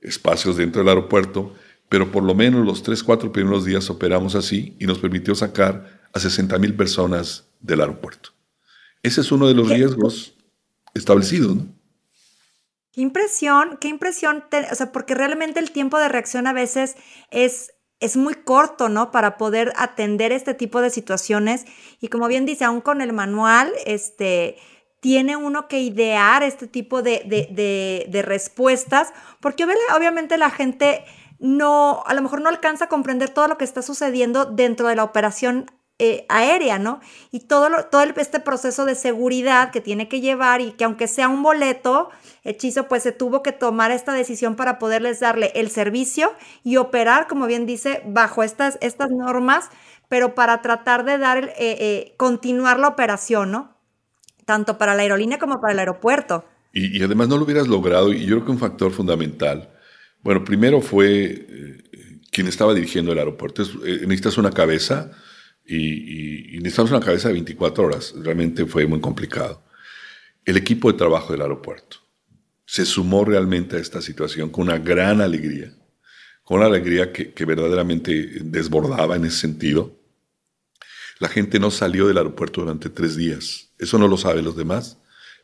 espacios dentro del aeropuerto pero por lo menos los tres, cuatro primeros días operamos así y nos permitió sacar a 60 mil personas del aeropuerto. Ese es uno de los riesgos establecidos, ¿no? Qué impresión, qué impresión, o sea, porque realmente el tiempo de reacción a veces es, es muy corto, ¿no? Para poder atender este tipo de situaciones. Y como bien dice, aún con el manual, este, tiene uno que idear este tipo de, de, de respuestas, porque obviamente la gente no, a lo mejor no alcanza a comprender todo lo que está sucediendo dentro de la operación eh, aérea, ¿no? Y todo, todo este proceso de seguridad que tiene que llevar y que aunque sea un boleto, hechizo, pues se tuvo que tomar esta decisión para poderles darle el servicio y operar, como bien dice, bajo estas, estas normas, pero para tratar de dar, eh, eh, continuar la operación, ¿no? Tanto para la aerolínea como para el aeropuerto. Y, y además no lo hubieras logrado, y yo creo que un factor fundamental bueno, primero fue eh, quien estaba dirigiendo el aeropuerto. Eh, necesitas una cabeza y, necesitamos una cabeza de 24 horas. Realmente fue muy complicado. El equipo de trabajo del aeropuerto se sumó realmente a esta situación con una gran alegría, con una alegría que, que verdaderamente desbordaba en ese sentido. La gente no salió del aeropuerto durante tres días. Eso no lo saben los demás,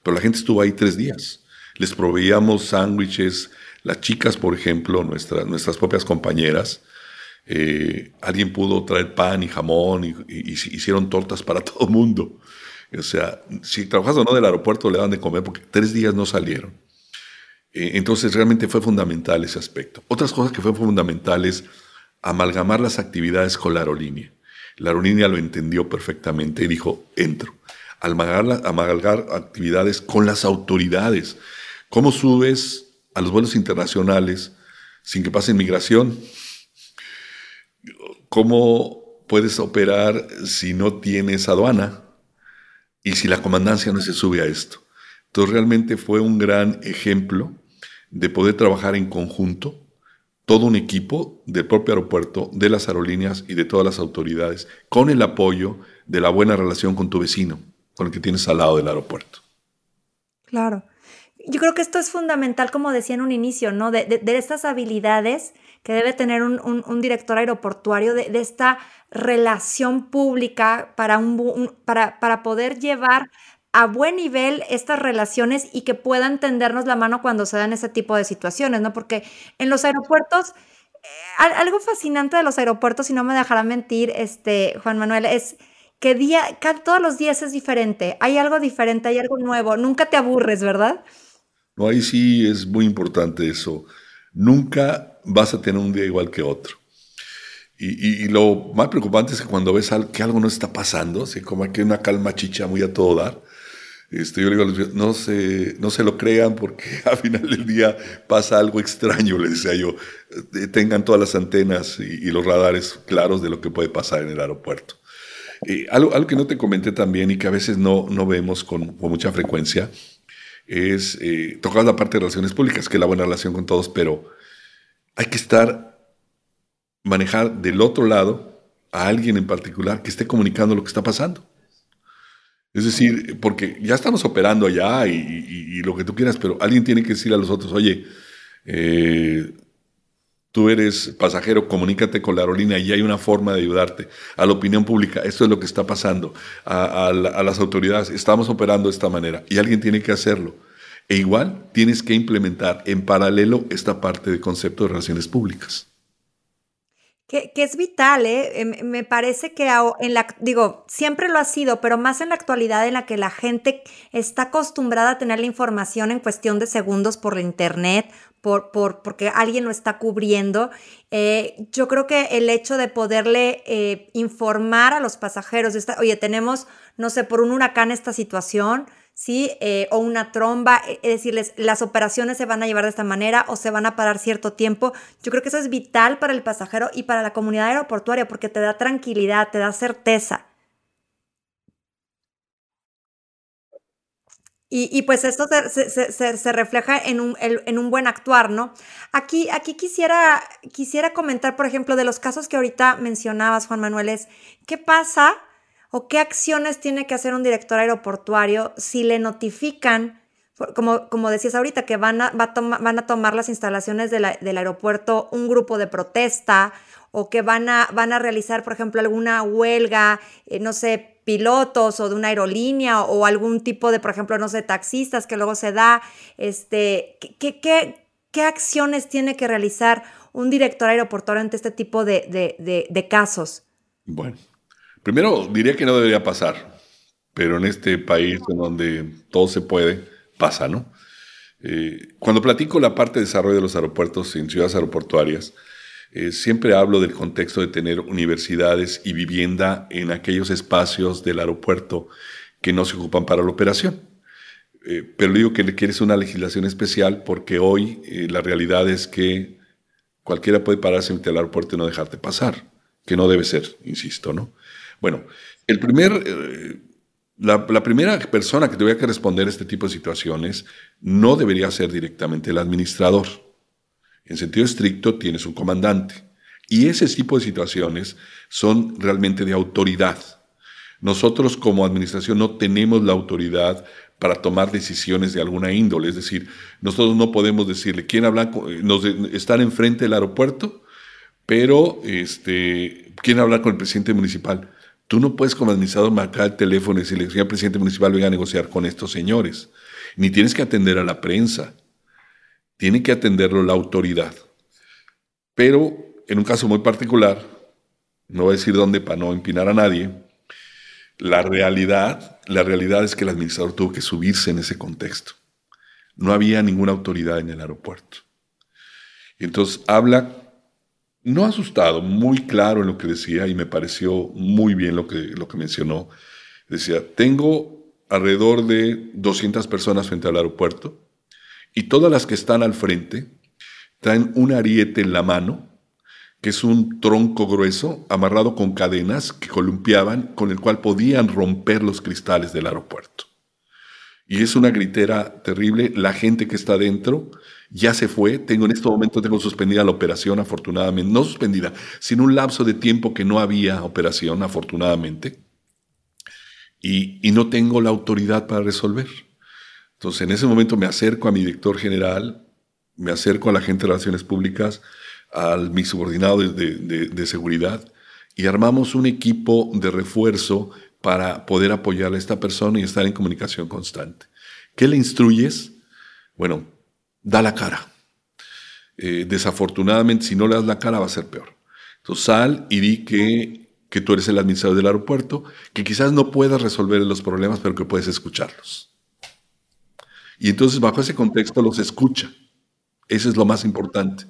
pero la gente estuvo ahí tres días. Les proveíamos sándwiches, las chicas, por ejemplo, nuestras, nuestras propias compañeras, eh, alguien pudo traer pan y jamón y, hicieron tortas para [LAUGHS] todo el mundo. O sea, si trabajas o no del aeropuerto le dan de comer porque tres días no salieron. Eh, entonces realmente fue fundamental ese aspecto. Otras cosas que fue fundamental es amalgamar las actividades con la aerolínea. La aerolínea lo entendió perfectamente y dijo, entro. Amalgar, amalgar actividades con las autoridades. ¿Cómo subes a los vuelos internacionales sin que pase migración? ¿Cómo puedes operar si no tienes aduana y si la comandancia no se sube a esto? Entonces realmente fue un gran ejemplo de poder trabajar en conjunto, todo un equipo del propio aeropuerto, de las aerolíneas y de todas las autoridades, con el apoyo de la buena relación con tu vecino, con el que tienes al lado del aeropuerto. Claro yo creo que esto es fundamental, como decía en un inicio, ¿no? De, estas habilidades que debe tener un, director aeroportuario, de, esta relación pública para, un, para, para poder llevar a buen nivel estas relaciones y que puedan tendernos la mano cuando se dan ese tipo de situaciones, ¿no? Porque en los aeropuertos, eh, algo fascinante de los aeropuertos, y no me dejará mentir, este, Juan Manuel, es que día, todos los días es diferente, hay algo diferente, hay algo nuevo, nunca te aburres, ¿verdad? No, ahí sí es muy importante eso. Nunca vas a tener un día igual que otro. Y, lo más preocupante es que cuando ves que algo no está pasando, así como que una calma chicha muy a todo dar, este, yo le digo no se, no se lo crean porque [LAUGHS] al final del día pasa algo extraño, le decía yo. Eh, tengan todas las antenas y, los radares claros de lo que puede pasar en el aeropuerto. algo, algo, que no te comenté también y que a veces no, no vemos con, con mucha frecuencia es eh, tocar la parte de relaciones públicas, que es la buena relación con todos, pero hay que estar, manejar del otro lado a alguien en particular que esté comunicando lo que está pasando. Es decir, porque ya estamos operando allá y, lo que tú quieras, pero alguien tiene que decir a los otros, oye, eh, tú eres pasajero, comunícate con la aerolínea y hay una forma de ayudarte. A la opinión pública, esto es lo que está pasando. A, las autoridades, estamos operando de esta manera y alguien tiene que hacerlo. E igual tienes que implementar en paralelo esta parte de concepto de relaciones públicas. Que, es vital, ¿eh? Em, me parece que en la, digo, siempre lo ha sido, pero más en la actualidad en la que la gente está acostumbrada a tener la información en cuestión de segundos por la internet, por, por, porque alguien lo está cubriendo. Eh, yo creo que el hecho de poderle eh, informar a los pasajeros, oye, tenemos, no sé, por un huracán esta situación, ¿sí? Eh, o una tromba, es decirles, las operaciones se van a llevar de esta manera o se van a parar cierto tiempo. Yo creo que eso es vital para el pasajero y para la comunidad aeroportuaria porque te da tranquilidad, te da certeza. Y, pues esto se, refleja en un, en un, buen actuar, ¿no? Aquí, aquí quisiera, quisiera comentar, por ejemplo, de los casos que ahorita mencionabas, Juan Manuel, es, ¿qué pasa o qué acciones tiene que hacer un director aeroportuario si le notifican, como, como decías ahorita, que van a, van a tomar las instalaciones del aeropuerto un grupo de protesta o que van a, van a realizar, por ejemplo, alguna huelga, eh, no sé, pilotos o de una aerolínea o algún tipo de, por ejemplo, no sé, taxistas que luego se da, este, ¿qué, qué, qué acciones tiene que realizar un director aeroportuario ante este tipo de, de casos? Bueno, Primero, diría que no debería pasar, pero en este país en donde todo se puede, pasa, ¿no? Eh, cuando platico la parte de desarrollo de los aeropuertos en ciudades aeroportuarias, eh, siempre hablo del contexto de tener universidades y vivienda en aquellos espacios del aeropuerto que no se ocupan para la operación. Eh, pero digo que le quieres una legislación especial porque hoy la realidad es que cualquiera puede pararse en el aeropuerto y no dejarte pasar, que no debe ser, insisto, ¿no? Bueno, el primer, eh, la, primera persona que tuviera que responder a este tipo de situaciones no debería ser directamente el administrador. En sentido estricto, tienes un comandante. Y ese tipo de situaciones son realmente de autoridad. Nosotros como administración no tenemos la autoridad para tomar decisiones de alguna índole. Es decir, nosotros no podemos decirle quién habla, nos, están enfrente del aeropuerto, pero este, quién hablar con el presidente municipal. Tú no puedes como administrador marcar el teléfono y decirle, señor presidente municipal, venga a negociar con estos señores. Ni tienes que atender a la prensa. Tiene que atenderlo la autoridad. Pero en un caso muy particular, no voy a decir dónde para no empinar a nadie, la realidad, la realidad es que el administrador tuvo que subirse en ese contexto. No había ninguna autoridad en el aeropuerto. Entonces habla no asustado, muy claro en lo que decía y me pareció muy bien lo que, lo que mencionó. Decía, tengo alrededor de 200 personas frente al aeropuerto y todas las que están al frente traen un ariete en la mano, que es un tronco grueso amarrado con cadenas que columpiaban, con el cual podían romper los cristales del aeropuerto. Y es una gritera terrible. La gente que está dentro ya se fue. Tengo en este momento tengo suspendida la operación, afortunadamente. No suspendida, sino un lapso de tiempo que no había operación, afortunadamente. Y, y no tengo la autoridad para resolver. Entonces, en ese momento me acerco a mi director general, me acerco a la gente de relaciones públicas, a mi subordinado de, de, seguridad, y armamos un equipo de refuerzo para poder apoyar a esta persona y estar en comunicación constante. ¿Qué le instruyes? Bueno, da la cara. Eh, desafortunadamente, si no le das la cara, va a ser peor. Entonces, sal y di que, que tú eres el administrador del aeropuerto, que quizás no puedas resolver los problemas, pero que puedes escucharlos. Y entonces, bajo ese contexto, los escucha. Eso es lo más importante.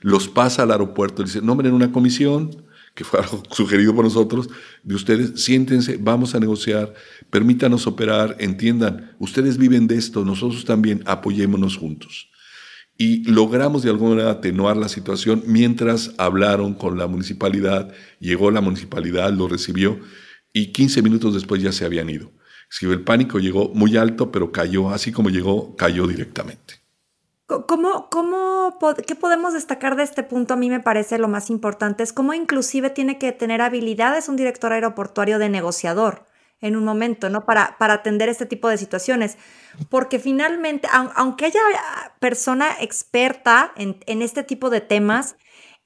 Los pasa al aeropuerto, dice, nombren una comisión, que fue [LAUGHS] algo sugerido por nosotros, de ustedes, siéntense, vamos a negociar, permítanos operar, entiendan, ustedes viven de esto, nosotros también, apoyémonos juntos y logramos de alguna manera atenuar la situación mientras hablaron con la municipalidad, llegó la municipalidad, lo recibió y 15 minutos después ya se habían ido. Si el pánico llegó muy alto, pero cayó, así como llegó, cayó directamente. ¿Cómo, cómo, ¿Qué podemos destacar de este punto? A mí me parece lo más importante, es cómo inclusive tiene que tener habilidades un director aeroportuario de negociador. en un momento, ¿no? Para, para atender este tipo de situaciones. Porque finalmente, aunque haya persona experta en, en este tipo de temas,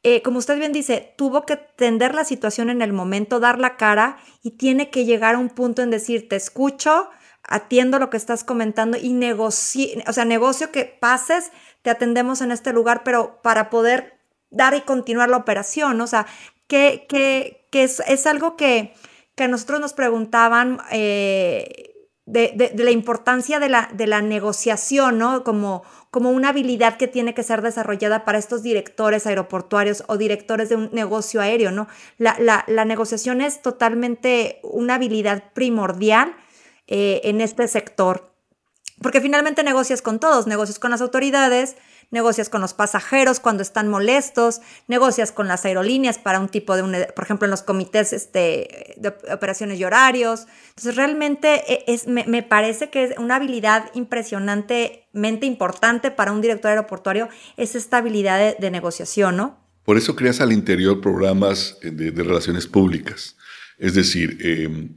eh, como usted bien dice, tuvo que atender la situación en el momento, dar la cara y tiene que llegar a un punto en decir, te escucho, atiendo lo que estás comentando y negocio, o sea, negocio que pases, te atendemos en este lugar, pero para poder dar y continuar la operación, o sea, que, que, es, es, algo que, que a nosotros nos preguntaban eh, de, de, la importancia de la, de la negociación, ¿no? Como, como una habilidad que tiene que ser desarrollada para estos directores aeroportuarios o directores de un negocio aéreo, ¿no? La, la, la negociación es totalmente una habilidad primordial eh, en este sector. Porque finalmente negocias con todos, negocias con las autoridades, negocias con los pasajeros cuando están molestos, negocias con las aerolíneas para un tipo de, un, por ejemplo, en los comités este, de operaciones y horarios. Entonces, realmente e, es, me, me, parece que es una habilidad impresionantemente importante para un director aeroportuario, es esta habilidad de, negociación, ¿no? Por eso creas al interior programas de, de relaciones públicas. Es decir, eh,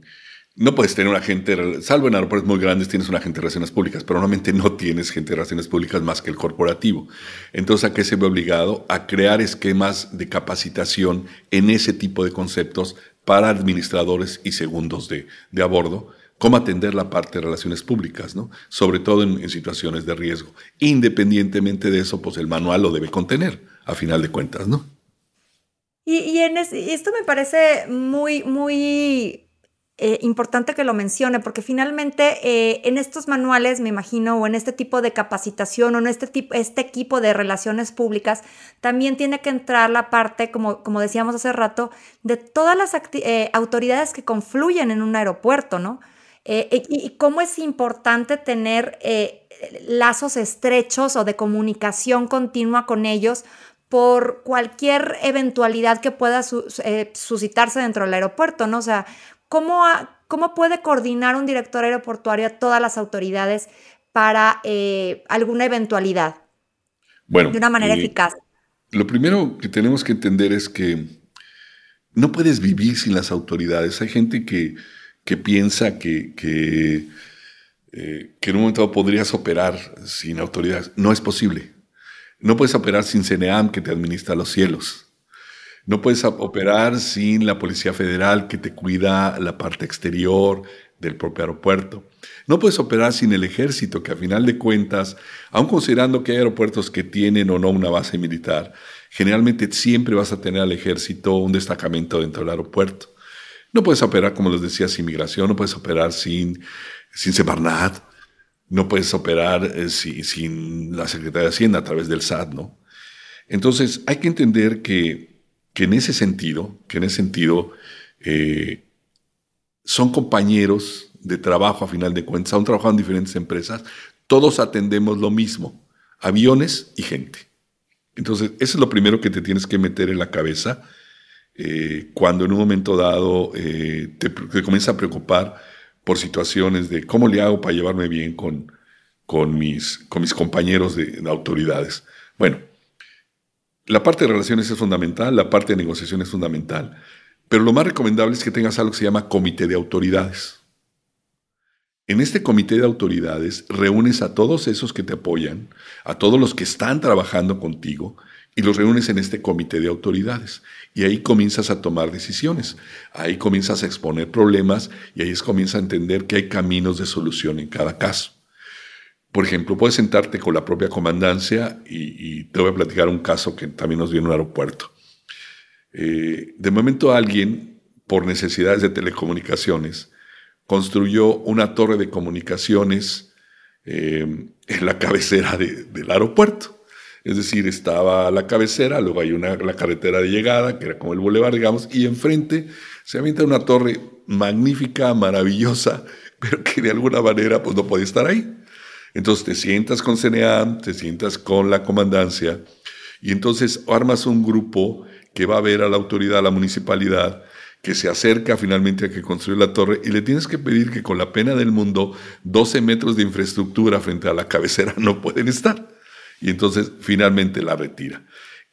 no puedes tener un agente, salvo en aeropuertos muy grandes tienes un agente de relaciones públicas, pero normalmente no tienes gente de relaciones públicas más que el corporativo. Entonces, ¿a qué se ve obligado? A crear esquemas de capacitación en ese tipo de conceptos para administradores y segundos de, de a bordo, cómo atender la parte de relaciones públicas, ¿no? Sobre todo en, situaciones de riesgo. Independientemente de eso, pues el manual lo debe contener, a final de cuentas, ¿no? Y, y esto me parece muy, muy eh, importante que lo mencione, porque finalmente eh, en estos manuales, me imagino, o en este tipo de capacitación o en este, tipo, este equipo de relaciones públicas, también tiene que entrar la parte, como, como decíamos hace rato, de todas las eh, autoridades que confluyen en un aeropuerto, ¿no? Y, cómo es importante tener lazos estrechos o de comunicación continua con ellos por cualquier eventualidad que pueda su, suscitarse dentro del aeropuerto, ¿no? O sea, ¿Cómo, ¿Cómo puede coordinar un director aeroportuario a todas las autoridades para eh, alguna eventualidad? Bueno, de una manera eh, eficaz. Lo primero que tenemos que entender es que no puedes vivir sin las autoridades. Hay gente que, que piensa que, que, eh, que en un momento podrías operar sin autoridades. No es posible. No puedes operar sin CNEAM que te administra los cielos. No puedes operar sin la Policía Federal que te cuida la parte exterior del propio aeropuerto. No puedes operar sin el ejército, que a final de cuentas, aun considerando que hay aeropuertos que tienen o no una base militar, generalmente siempre vas a tener al ejército un destacamento dentro del aeropuerto. No puedes operar, como les decía, sin migración, no puedes operar sin, sin Semarnat, no puedes operar eh, sin, sin la Secretaría de Hacienda a través del SAT, ¿no? Entonces, hay que entender que que en ese sentido, que en ese sentido eh, son compañeros de trabajo a final de cuentas, aún trabajando en diferentes empresas, todos atendemos lo mismo, aviones y gente. Entonces, eso es lo primero que te tienes que meter en la cabeza eh, cuando en un momento dado eh, te, te comienza a preocupar por situaciones de cómo le hago para llevarme bien con, con, mis, con mis compañeros de autoridades. Bueno, la parte de relaciones es fundamental, la parte de negociación es fundamental, pero lo más recomendable es que tengas algo que se llama comité de autoridades. En este comité de autoridades reúnes a todos esos que te apoyan, a todos los que están trabajando contigo, y los reúnes en este comité de autoridades. Y ahí comienzas a tomar decisiones, ahí comienzas a exponer problemas y ahí es comienza a entender que hay caminos de solución en cada caso. Por ejemplo, puedes sentarte con la propia comandancia y, te voy a platicar un caso que también nos dio en un aeropuerto. Eh, de momento alguien, por necesidades de telecomunicaciones, construyó una torre de comunicaciones eh, en la cabecera de, del aeropuerto. Es decir, estaba la cabecera, luego hay una, la carretera de llegada, que era como el bulevar, digamos, y enfrente se avienta una torre magnífica, maravillosa, [LAUGHS] pero que de alguna manera pues, no podía estar ahí. Entonces te sientas con CNEAM, te sientas con la comandancia y entonces armas un grupo que va a ver a la autoridad, a la municipalidad, que se acerca finalmente a que construya la torre y le tienes que pedir que con la pena del mundo 12 metros de infraestructura frente a la cabecera no pueden estar. Y entonces finalmente la retira.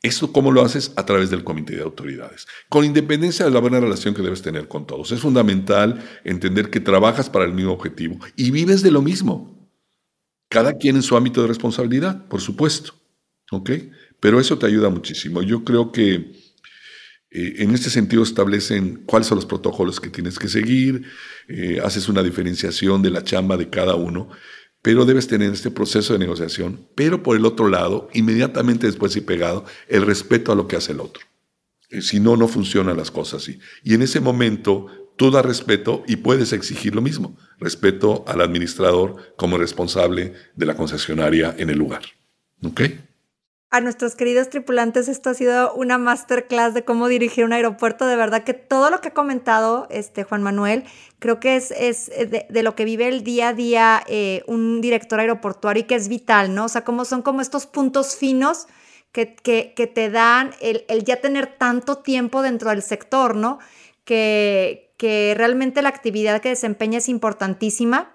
¿Esto cómo lo haces? A través del comité de autoridades, con independencia de la buena relación que debes tener con todos. Es fundamental entender que trabajas para el mismo objetivo y vives de lo mismo. Cada quien en su ámbito de responsabilidad, por supuesto. ¿Ok? Pero eso te ayuda muchísimo. Yo creo que eh, en este sentido establecen cuáles son los protocolos que tienes que seguir, eh, haces una diferenciación de la chamba de cada uno, pero debes tener este proceso de negociación, pero por el otro lado, inmediatamente después y pegado, el respeto a lo que hace el otro. Eh, si no, no funcionan las cosas así. Y en ese momento tú das respeto y puedes exigir lo mismo, respeto al administrador como responsable de la concesionaria en el lugar. ¿Ok? A nuestros queridos tripulantes, esto ha sido una masterclass de cómo dirigir un aeropuerto. De verdad que todo lo que ha comentado este Juan Manuel, creo que es, es de, lo que vive el día a día eh, un director aeroportuario y que es vital, ¿no? O sea, cómo son como estos puntos finos que, que, que te dan el, el, ya tener tanto tiempo dentro del sector, ¿no? Que, que realmente la actividad que desempeña es importantísima.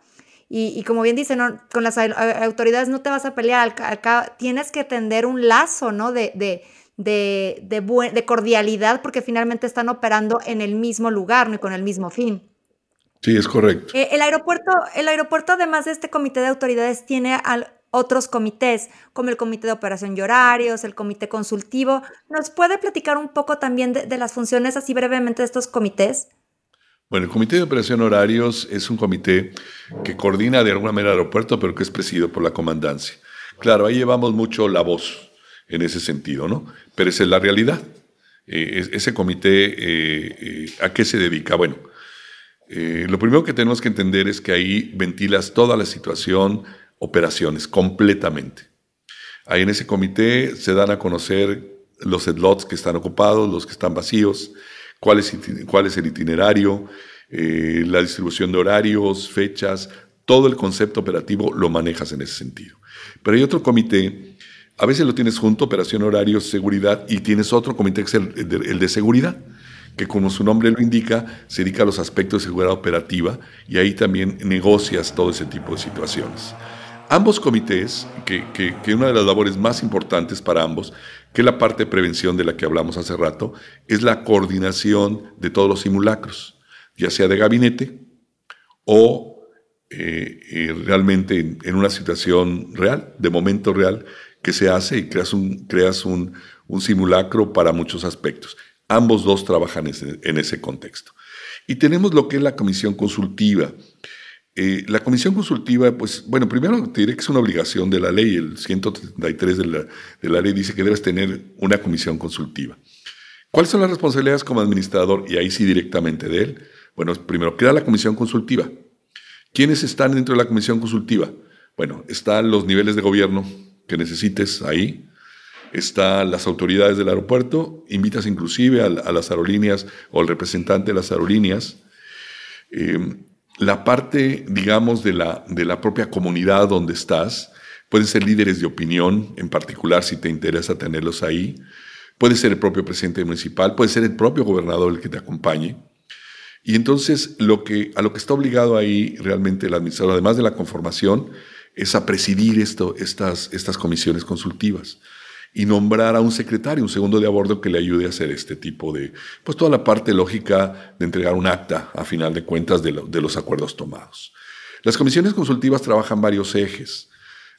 Y, como bien dicen, con las autoridades no te vas a pelear, acá tienes que tender un lazo ¿no? de, de, de, de, cordialidad porque finalmente están operando en el mismo lugar ¿no? y con el mismo fin. Sí, es correcto. Eh, el, aeropuerto, el aeropuerto, además de este comité de autoridades, tiene al, otros comités, como el comité de operación y horarios, el comité consultivo. ¿Nos puede platicar un poco también de las funciones así brevemente de estos comités? Bueno, el Comité de Operación Horarios es un comité que coordina de alguna manera el aeropuerto, pero que es presidido por la comandancia. Claro, ahí llevamos mucho la voz en ese sentido, ¿no? Pero esa es la realidad. Eh, ese comité, eh, eh, ¿a qué se dedica? Bueno, lo primero que tenemos que entender es que ahí ventilas toda la situación, operaciones, completamente. Ahí en ese comité se dan a conocer los slots que están ocupados, los que están vacíos, cuál es, cuál es el itinerario, eh, la distribución de horarios, fechas, todo el concepto operativo lo manejas en ese sentido. Pero hay otro comité, a veces lo tienes junto, operación, horarios, seguridad, y tienes otro comité que es el de, el de seguridad, que como su nombre lo indica, se dedica a los aspectos de seguridad operativa y ahí también negocias todo ese tipo de situaciones. Ambos comités, que, una de las labores más importantes para ambos, que es la parte de prevención de la que hablamos hace rato, es la coordinación de todos los simulacros, ya sea de gabinete o eh, eh, realmente en, una situación real, de momento real, que se hace y creas un, creas un simulacro para muchos aspectos. Ambos dos trabajan en ese contexto. Y tenemos lo que es la comisión consultiva, eh, la comisión consultiva, pues, bueno, primero te diré que es una obligación de la ley, el 133 de la, de la ley dice que debes tener una comisión consultiva. ¿Cuáles son las responsabilidades como administrador? Y ahí sí directamente de él. Bueno, primero, crea la comisión consultiva. ¿Quiénes están dentro de la comisión consultiva? Bueno, están los niveles de gobierno que necesites ahí, están las autoridades del aeropuerto, invitas inclusive a, las aerolíneas o al representante de las aerolíneas. Eh, la parte, digamos, de la, de la propia comunidad donde estás. Pueden ser líderes de opinión, en particular si te interesa tenerlos ahí. Puede ser el propio presidente municipal, puede ser el propio gobernador el que te acompañe. Y entonces lo que, a lo que está obligado ahí realmente el administrador, además de la conformación, es a presidir esto, estas, estas comisiones consultivas y nombrar a un secretario, un segundo de abordo que le ayude a hacer este tipo de, pues toda la parte lógica de entregar un acta a final de cuentas de, los acuerdos tomados. Las comisiones consultivas trabajan varios ejes.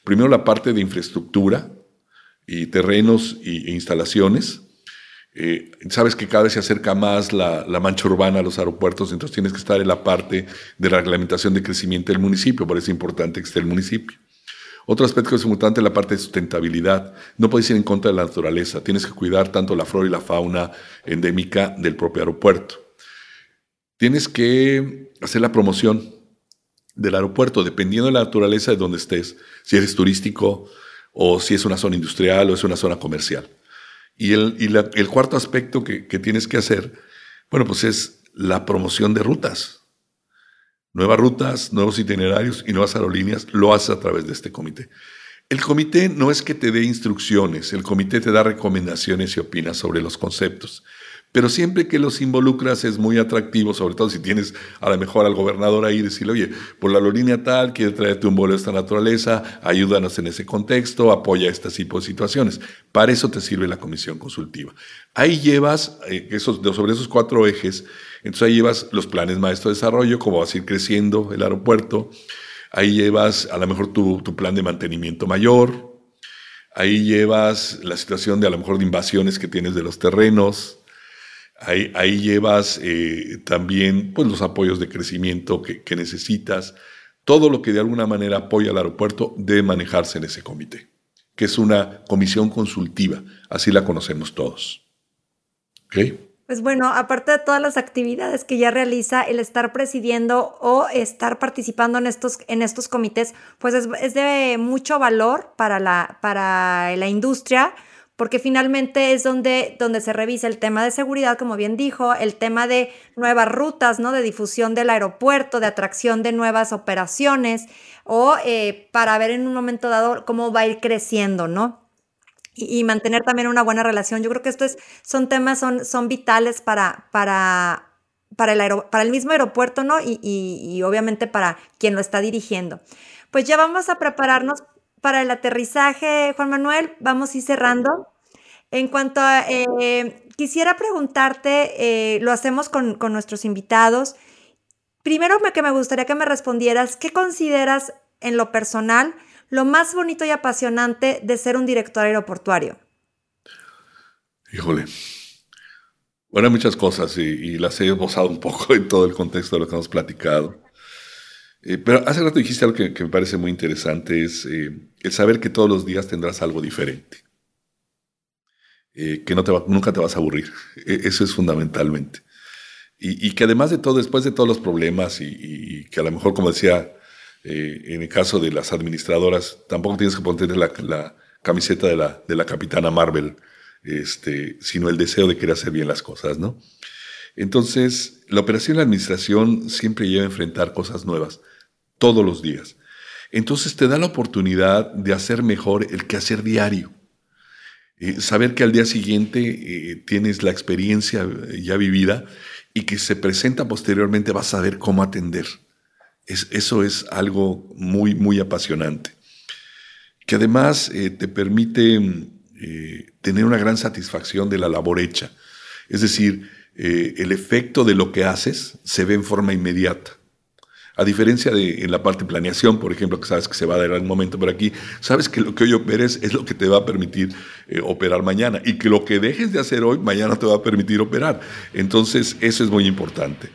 Primero la parte de infraestructura y terrenos e instalaciones. Eh, sabes que cada vez se acerca más la, la, mancha urbana a los aeropuertos, entonces tienes que estar en la parte de la reglamentación de crecimiento del municipio, por eso es importante que esté el municipio. Otro aspecto que es importante es la parte de sustentabilidad. No puedes ir en contra de la naturaleza. Tienes que cuidar tanto la flora y la fauna endémica del propio aeropuerto. Tienes que hacer la promoción del aeropuerto, dependiendo de la naturaleza de donde estés, si eres turístico o si es una zona industrial o es una zona comercial. Y el, cuarto aspecto que, que tienes que hacer, bueno, pues es la promoción de rutas nuevas rutas, nuevos itinerarios y nuevas aerolíneas, lo hace a través de este comité. El comité no es que te dé instrucciones, el comité te da recomendaciones y opina sobre los conceptos, Pero siempre que los involucras es muy atractivo, sobre todo si tienes a lo mejor al gobernador ahí y decirle, oye, por la línea tal, quiere traerte un vuelo de esta naturaleza, ayúdanos en ese contexto, apoya estas tipos de situaciones. Para eso te sirve la comisión consultiva. Ahí llevas, eh, esos, sobre esos cuatro ejes, entonces ahí llevas los planes maestros de desarrollo, cómo vas a ir creciendo el aeropuerto, ahí llevas a lo mejor tu, plan de mantenimiento mayor, ahí llevas la situación de a lo mejor de invasiones que tienes de los terrenos, Ahí, llevas eh, también pues, los apoyos de crecimiento que, necesitas. Todo lo que de alguna manera apoya al aeropuerto debe manejarse en ese comité, que es una comisión consultiva, así la conocemos todos. Pues bueno, aparte de todas las actividades que ya realiza, el estar presidiendo o estar participando en estos, en estos comités, pues es, es de mucho valor para la, para la industria, porque finalmente es donde, donde se revisa el tema de seguridad, como bien dijo, el tema de nuevas rutas, ¿no? De difusión del aeropuerto, de atracción de nuevas operaciones, o eh, para ver en un momento dado cómo va a ir creciendo, ¿no? Y, mantener también una buena relación. Yo creo que estos son temas, son, son vitales para, para, para, el para el mismo aeropuerto, ¿no? Y, y obviamente para quien lo está dirigiendo. Pues ya vamos a prepararnos para el aterrizaje, Juan Manuel, vamos a ir cerrando. En cuanto a, eh, quisiera preguntarte, eh, lo hacemos con, nuestros invitados. Primero que me gustaría que me respondieras, ¿qué consideras en lo personal lo más bonito y apasionante de ser un director aeroportuario? Híjole. Bueno, muchas cosas y, las he esbozado un poco en todo el contexto de lo que hemos platicado. Eh, pero hace rato dijiste algo que, me parece muy interesante, es el saber que todos los días tendrás algo diferente. Eh, que no te nunca te vas a aburrir. E, eso es fundamentalmente. Y, que además de todo, después de todos los problemas y, que a lo mejor, como decía, eh, en el caso de las administradoras, tampoco tienes que poner la, camiseta de la, de la capitana Marvel, este, sino el deseo de querer hacer bien las cosas, ¿no? Entonces, la operación y la administración siempre lleva a enfrentar cosas nuevas, todos los días. Entonces te da la oportunidad de hacer mejor el que hacer diario. Eh, saber que al día siguiente eh, tienes la experiencia ya vivida y que se presenta posteriormente vas a ver cómo atender. Eso es algo muy, muy apasionante. Que además eh, te permite tener una gran satisfacción de la labor hecha. Es decir, el efecto de lo que haces se ve en forma inmediata. A diferencia de en la parte de planeación, por ejemplo, que sabes que se va a dar un momento por aquí, sabes que lo que hoy operes es lo que te va a permitir eh, operar mañana y que lo que dejes de hacer hoy, mañana te va a permitir operar. Entonces, eso es muy importante.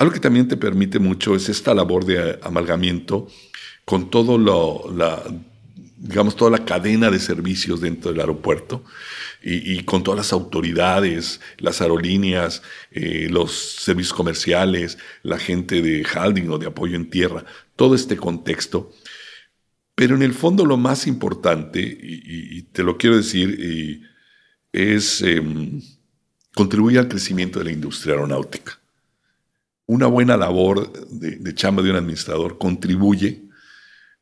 Algo que también te permite mucho es esta labor de amalgamiento con todo lo, digamos, toda la cadena de servicios dentro del aeropuerto y, con todas las autoridades, las aerolíneas, eh, los servicios comerciales, la gente de holding o de apoyo en tierra, todo este contexto. Pero en el fondo lo más importante, y, te lo quiero decir, es em, contribuir al crecimiento de la industria aeronáutica. Una buena labor de, chamba de un administrador contribuye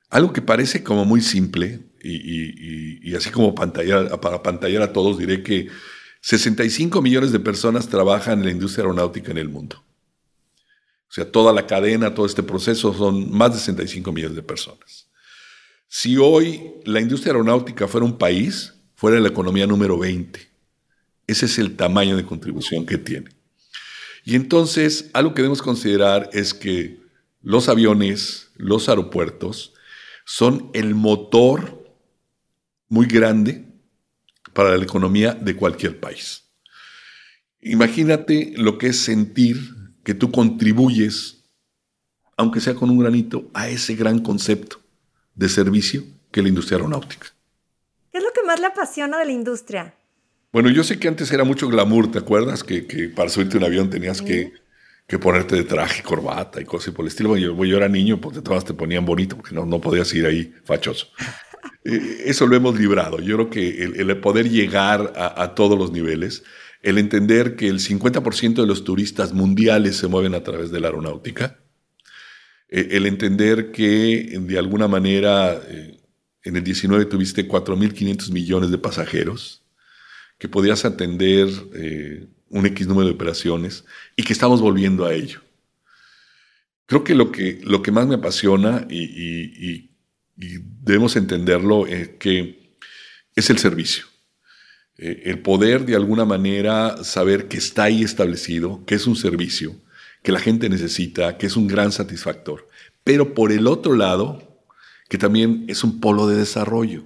algo que parece como muy simple, y, así como para pantallar a todos, diré que 65 millones de personas trabajan en la industria aeronáutica en el mundo. O sea, toda la cadena, todo este proceso son más de 65 millones de personas. Si hoy la industria aeronáutica fuera un país, fuera la economía número 20. Ese es el tamaño de contribución que tiene. Y entonces, algo que debemos considerar es que los aviones, los aeropuertos, son el motor muy grande para la economía de cualquier país. Imagínate lo que es sentir que tú contribuyes, aunque sea con un granito, a ese gran concepto de servicio que es la industria aeronáutica. ¿Qué es lo que más le apasiona de la industria? Bueno, yo sé que antes era mucho glamour, ¿te acuerdas? Que, para subirte a un avión tenías que que ponerte de traje, corbata y cosas por el estilo. Yo, yo era niño, porque todas te ponían bonito, porque no, no podías ir ahí fachoso. [LAUGHS] Eh, eso lo hemos librado. Yo creo que el, poder llegar a, todos los niveles, el entender que el 50% de los turistas mundiales se mueven a través de la aeronáutica, eh, el entender que de alguna manera eh, en el 19 tuviste 4.500 millones de pasajeros, que podías atender eh, un X número de operaciones y que estamos volviendo a ello. Creo que lo que, lo que más me apasiona y, debemos entenderlo es que es el servicio. Eh, el poder de alguna manera saber que está ahí establecido, que es un servicio, que la gente necesita, que es un gran satisfactor. Pero por el otro lado, que también es un polo de desarrollo,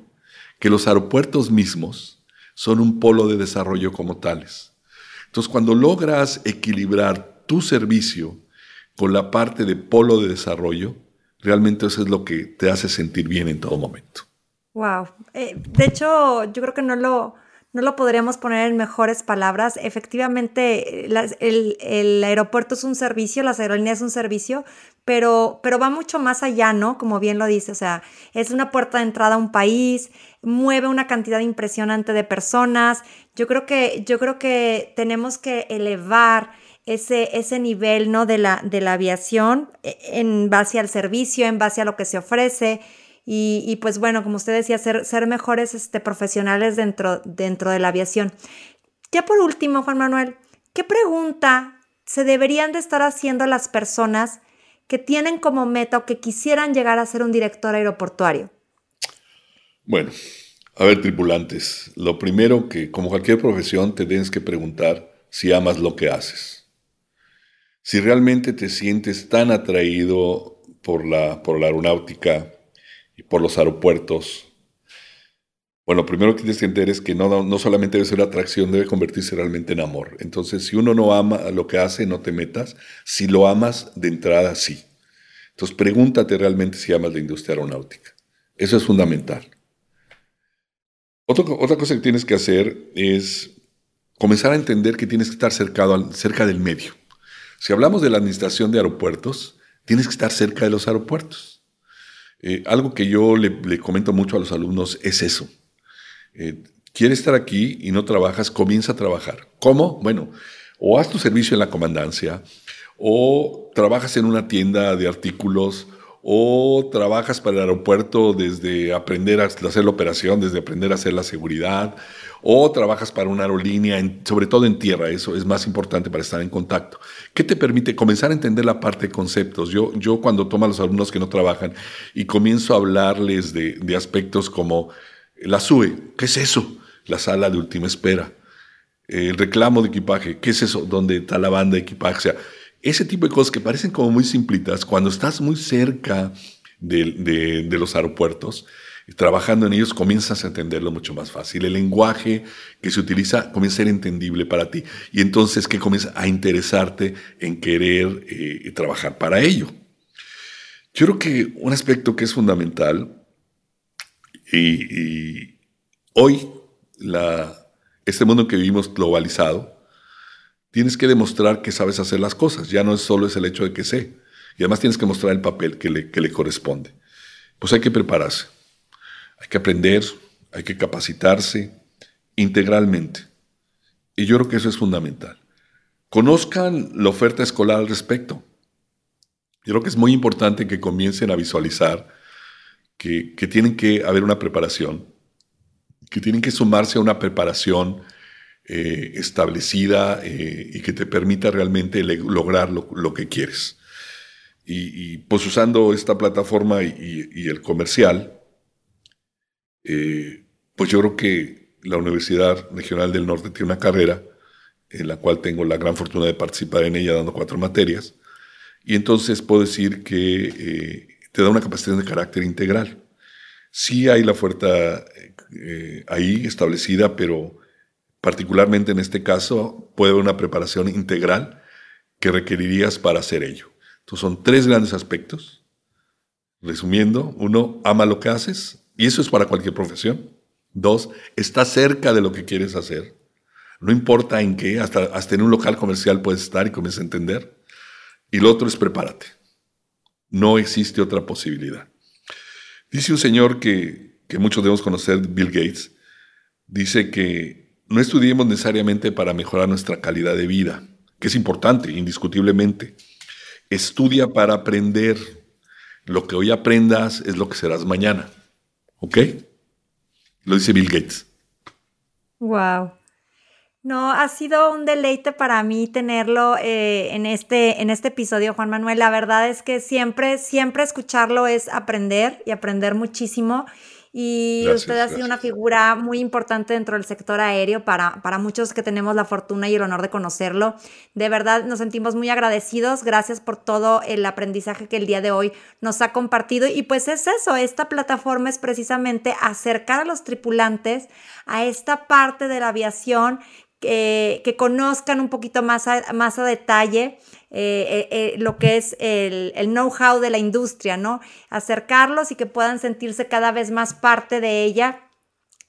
que los aeropuertos mismos son un polo de desarrollo como tales. Entonces, cuando logras equilibrar tu servicio con la parte de polo de desarrollo, realmente eso es lo que te hace sentir bien en todo momento. Wow. Eh, de hecho, yo creo que no lo, no lo podríamos poner en mejores palabras. Efectivamente, el, aeropuerto es un servicio, las aerolíneas es un servicio, pero, pero va mucho más allá, ¿no? Como bien lo dice, o sea, es una puerta de entrada a un país, mueve una cantidad impresionante de personas. Yo creo que, yo creo que tenemos que elevar ese, ese nivel, ¿no? De la, de la aviación e, en base al servicio, en base a lo que se ofrece. Y, pues bueno, como usted decía, ser, ser mejores este, profesionales dentro, dentro de la aviación. Ya por último, Juan Manuel, ¿qué pregunta se deberían de estar haciendo las personas que tienen como meta o que quisieran llegar a ser un director aeroportuario? Bueno, a ver, tripulantes, lo primero que, como cualquier profesión, te tienes que preguntar si amas lo que haces. Si realmente te sientes tan atraído por la, por la aeronáutica, y por los aeropuertos. Bueno, lo primero que tienes que entender es que no, no solamente debe ser atracción, debe convertirse realmente en amor. Entonces, si uno no ama lo que hace, no te metas. Si lo amas, de entrada, sí. Entonces, pregúntate realmente si amas la industria aeronáutica. Eso es fundamental. Otra cosa que tienes que hacer es comenzar a entender que tienes que estar cercado, cerca del medio. Si hablamos de la administración de aeropuertos, tienes que estar cerca de los aeropuertos. Eh, algo que yo le, comento mucho a los alumnos es eso. Eh, quieres estar aquí y no trabajas, comienza a trabajar. ¿Cómo? Bueno, o haz tu servicio en la comandancia, o trabajas en una tienda de artículos, o trabajas para el aeropuerto desde aprender a hacer la operación, desde aprender a hacer la seguridad, o trabajas para una aerolínea, sobre todo en tierra, eso es más importante para estar en contacto. ¿Qué te permite comenzar a entender la parte de conceptos? Yo, yo cuando tomo a los alumnos que no trabajan y comienzo a hablarles de, aspectos como la SUE, ¿qué es eso? La sala de última espera. El reclamo de equipaje, ¿qué es eso? ¿Dónde está la banda de equipaje? O sea, ese tipo de cosas que parecen como muy simplitas, cuando estás muy cerca de, los aeropuertos, trabajando en ellos, comienzas a entenderlo mucho más fácil. El lenguaje que se utiliza comienza a ser entendible para ti y entonces que comienza a interesarte en querer eh, trabajar para ello. Yo creo que un aspecto que es fundamental y, hoy este mundo que vivimos globalizado, tienes que demostrar que sabes hacer las cosas. Ya no es solo es el hecho de que sé. Y además tienes que mostrar el papel que le, que le corresponde. Pues hay que prepararse. Hay que aprender, hay que capacitarse integralmente. Y yo creo que eso es fundamental. Conozcan la oferta escolar al respecto. Yo creo que es muy importante que comiencen a visualizar que, que tienen que haber una preparación, que tienen que sumarse a una preparación eh, establecida eh, y que te permita realmente lograr lo, que quieres. Y, pues usando esta plataforma y, el comercial, eh, pues yo creo que la Universidad Regional del Norte tiene una carrera en la cual tengo la gran fortuna de participar en ella dando cuatro materias. Y entonces puedo decir que te da una capacidad de carácter integral. Sí hay la oferta ahí establecida, pero Particularmente en este caso, puede haber una preparación integral que requerirías para hacer ello. Entonces son tres grandes aspectos. Resumiendo, uno, ama lo que haces, y eso es para cualquier profesión. Dos, está cerca de lo que quieres hacer. No importa en qué, hasta, hasta en un local comercial puedes estar y comienzas a entender. Y lo otro es prepárate. No existe otra posibilidad. Dice un señor que, que muchos debemos conocer, Bill Gates, dice que no estudiemos necesariamente para mejorar nuestra calidad de vida, que es importante, indiscutiblemente. Estudia para aprender. Lo que hoy aprendas es lo que serás mañana. ¿Ok? Lo dice Bill Gates. Wow. No, ha sido un deleite para mí tenerlo eh, en, este, en este episodio, Juan Manuel. La verdad es que siempre, siempre escucharlo es aprender y aprender muchísimo y usted ha sido una figura muy importante dentro del sector aéreo para, para muchos que tenemos la fortuna y el honor de conocerlo. De verdad nos sentimos muy agradecidos. Gracias por todo el aprendizaje que el día de hoy nos ha compartido. Y pues es eso, esta plataforma es precisamente acercar a los tripulantes a esta parte de la aviación que, conozcan un poquito más a, más a detalle eh, eh, eh, lo que es el, know-how de la industria, ¿no? Acercarlos y que puedan sentirse cada vez más parte de ella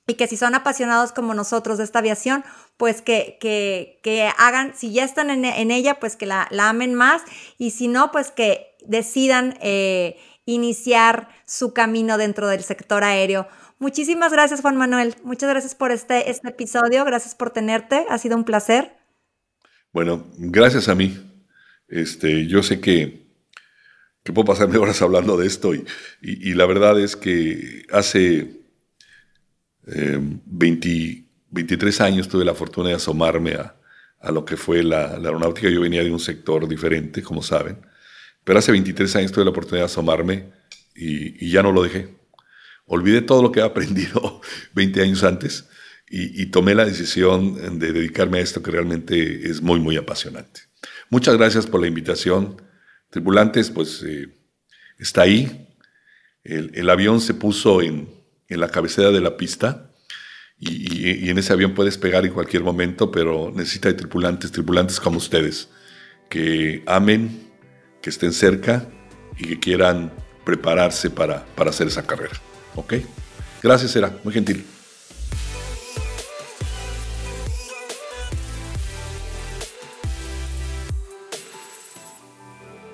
y que si son apasionados como nosotros de esta aviación, pues que, hagan, si ya están en, ella, pues que la, la, amen más y si no, pues que decidan iniciar su camino dentro del sector aéreo. Muchísimas gracias, Juan Manuel. Muchas gracias por este, este episodio. Gracias por tenerte. Ha sido un placer. Bueno, gracias a mí. Este, yo sé que, puedo pasarme [LAUGHS] horas hablando de esto y, la verdad es que hace 23 eh, años tuve la fortuna de asomarme a, lo que fue la, aeronáutica. Yo venía de un sector diferente, como saben, pero hace 23 años tuve la oportunidad de asomarme y, y ya no lo dejé olvidé todo lo que he [LAUGHS] aprendido 20 años antes y, tomé la decisión de dedicarme a esto que realmente es muy, muy apasionante. Muchas gracias por la invitación. Tripulantes, pues eh, está ahí. El, avión se puso en, la cabecera de la pista y, en ese avión puedes pegar en cualquier momento, pero necesita de tripulantes, tripulantes como ustedes, que amen, que estén cerca y que quieran prepararse para, para hacer esa carrera. ¿Ok? Gracias, Era. Muy gentil.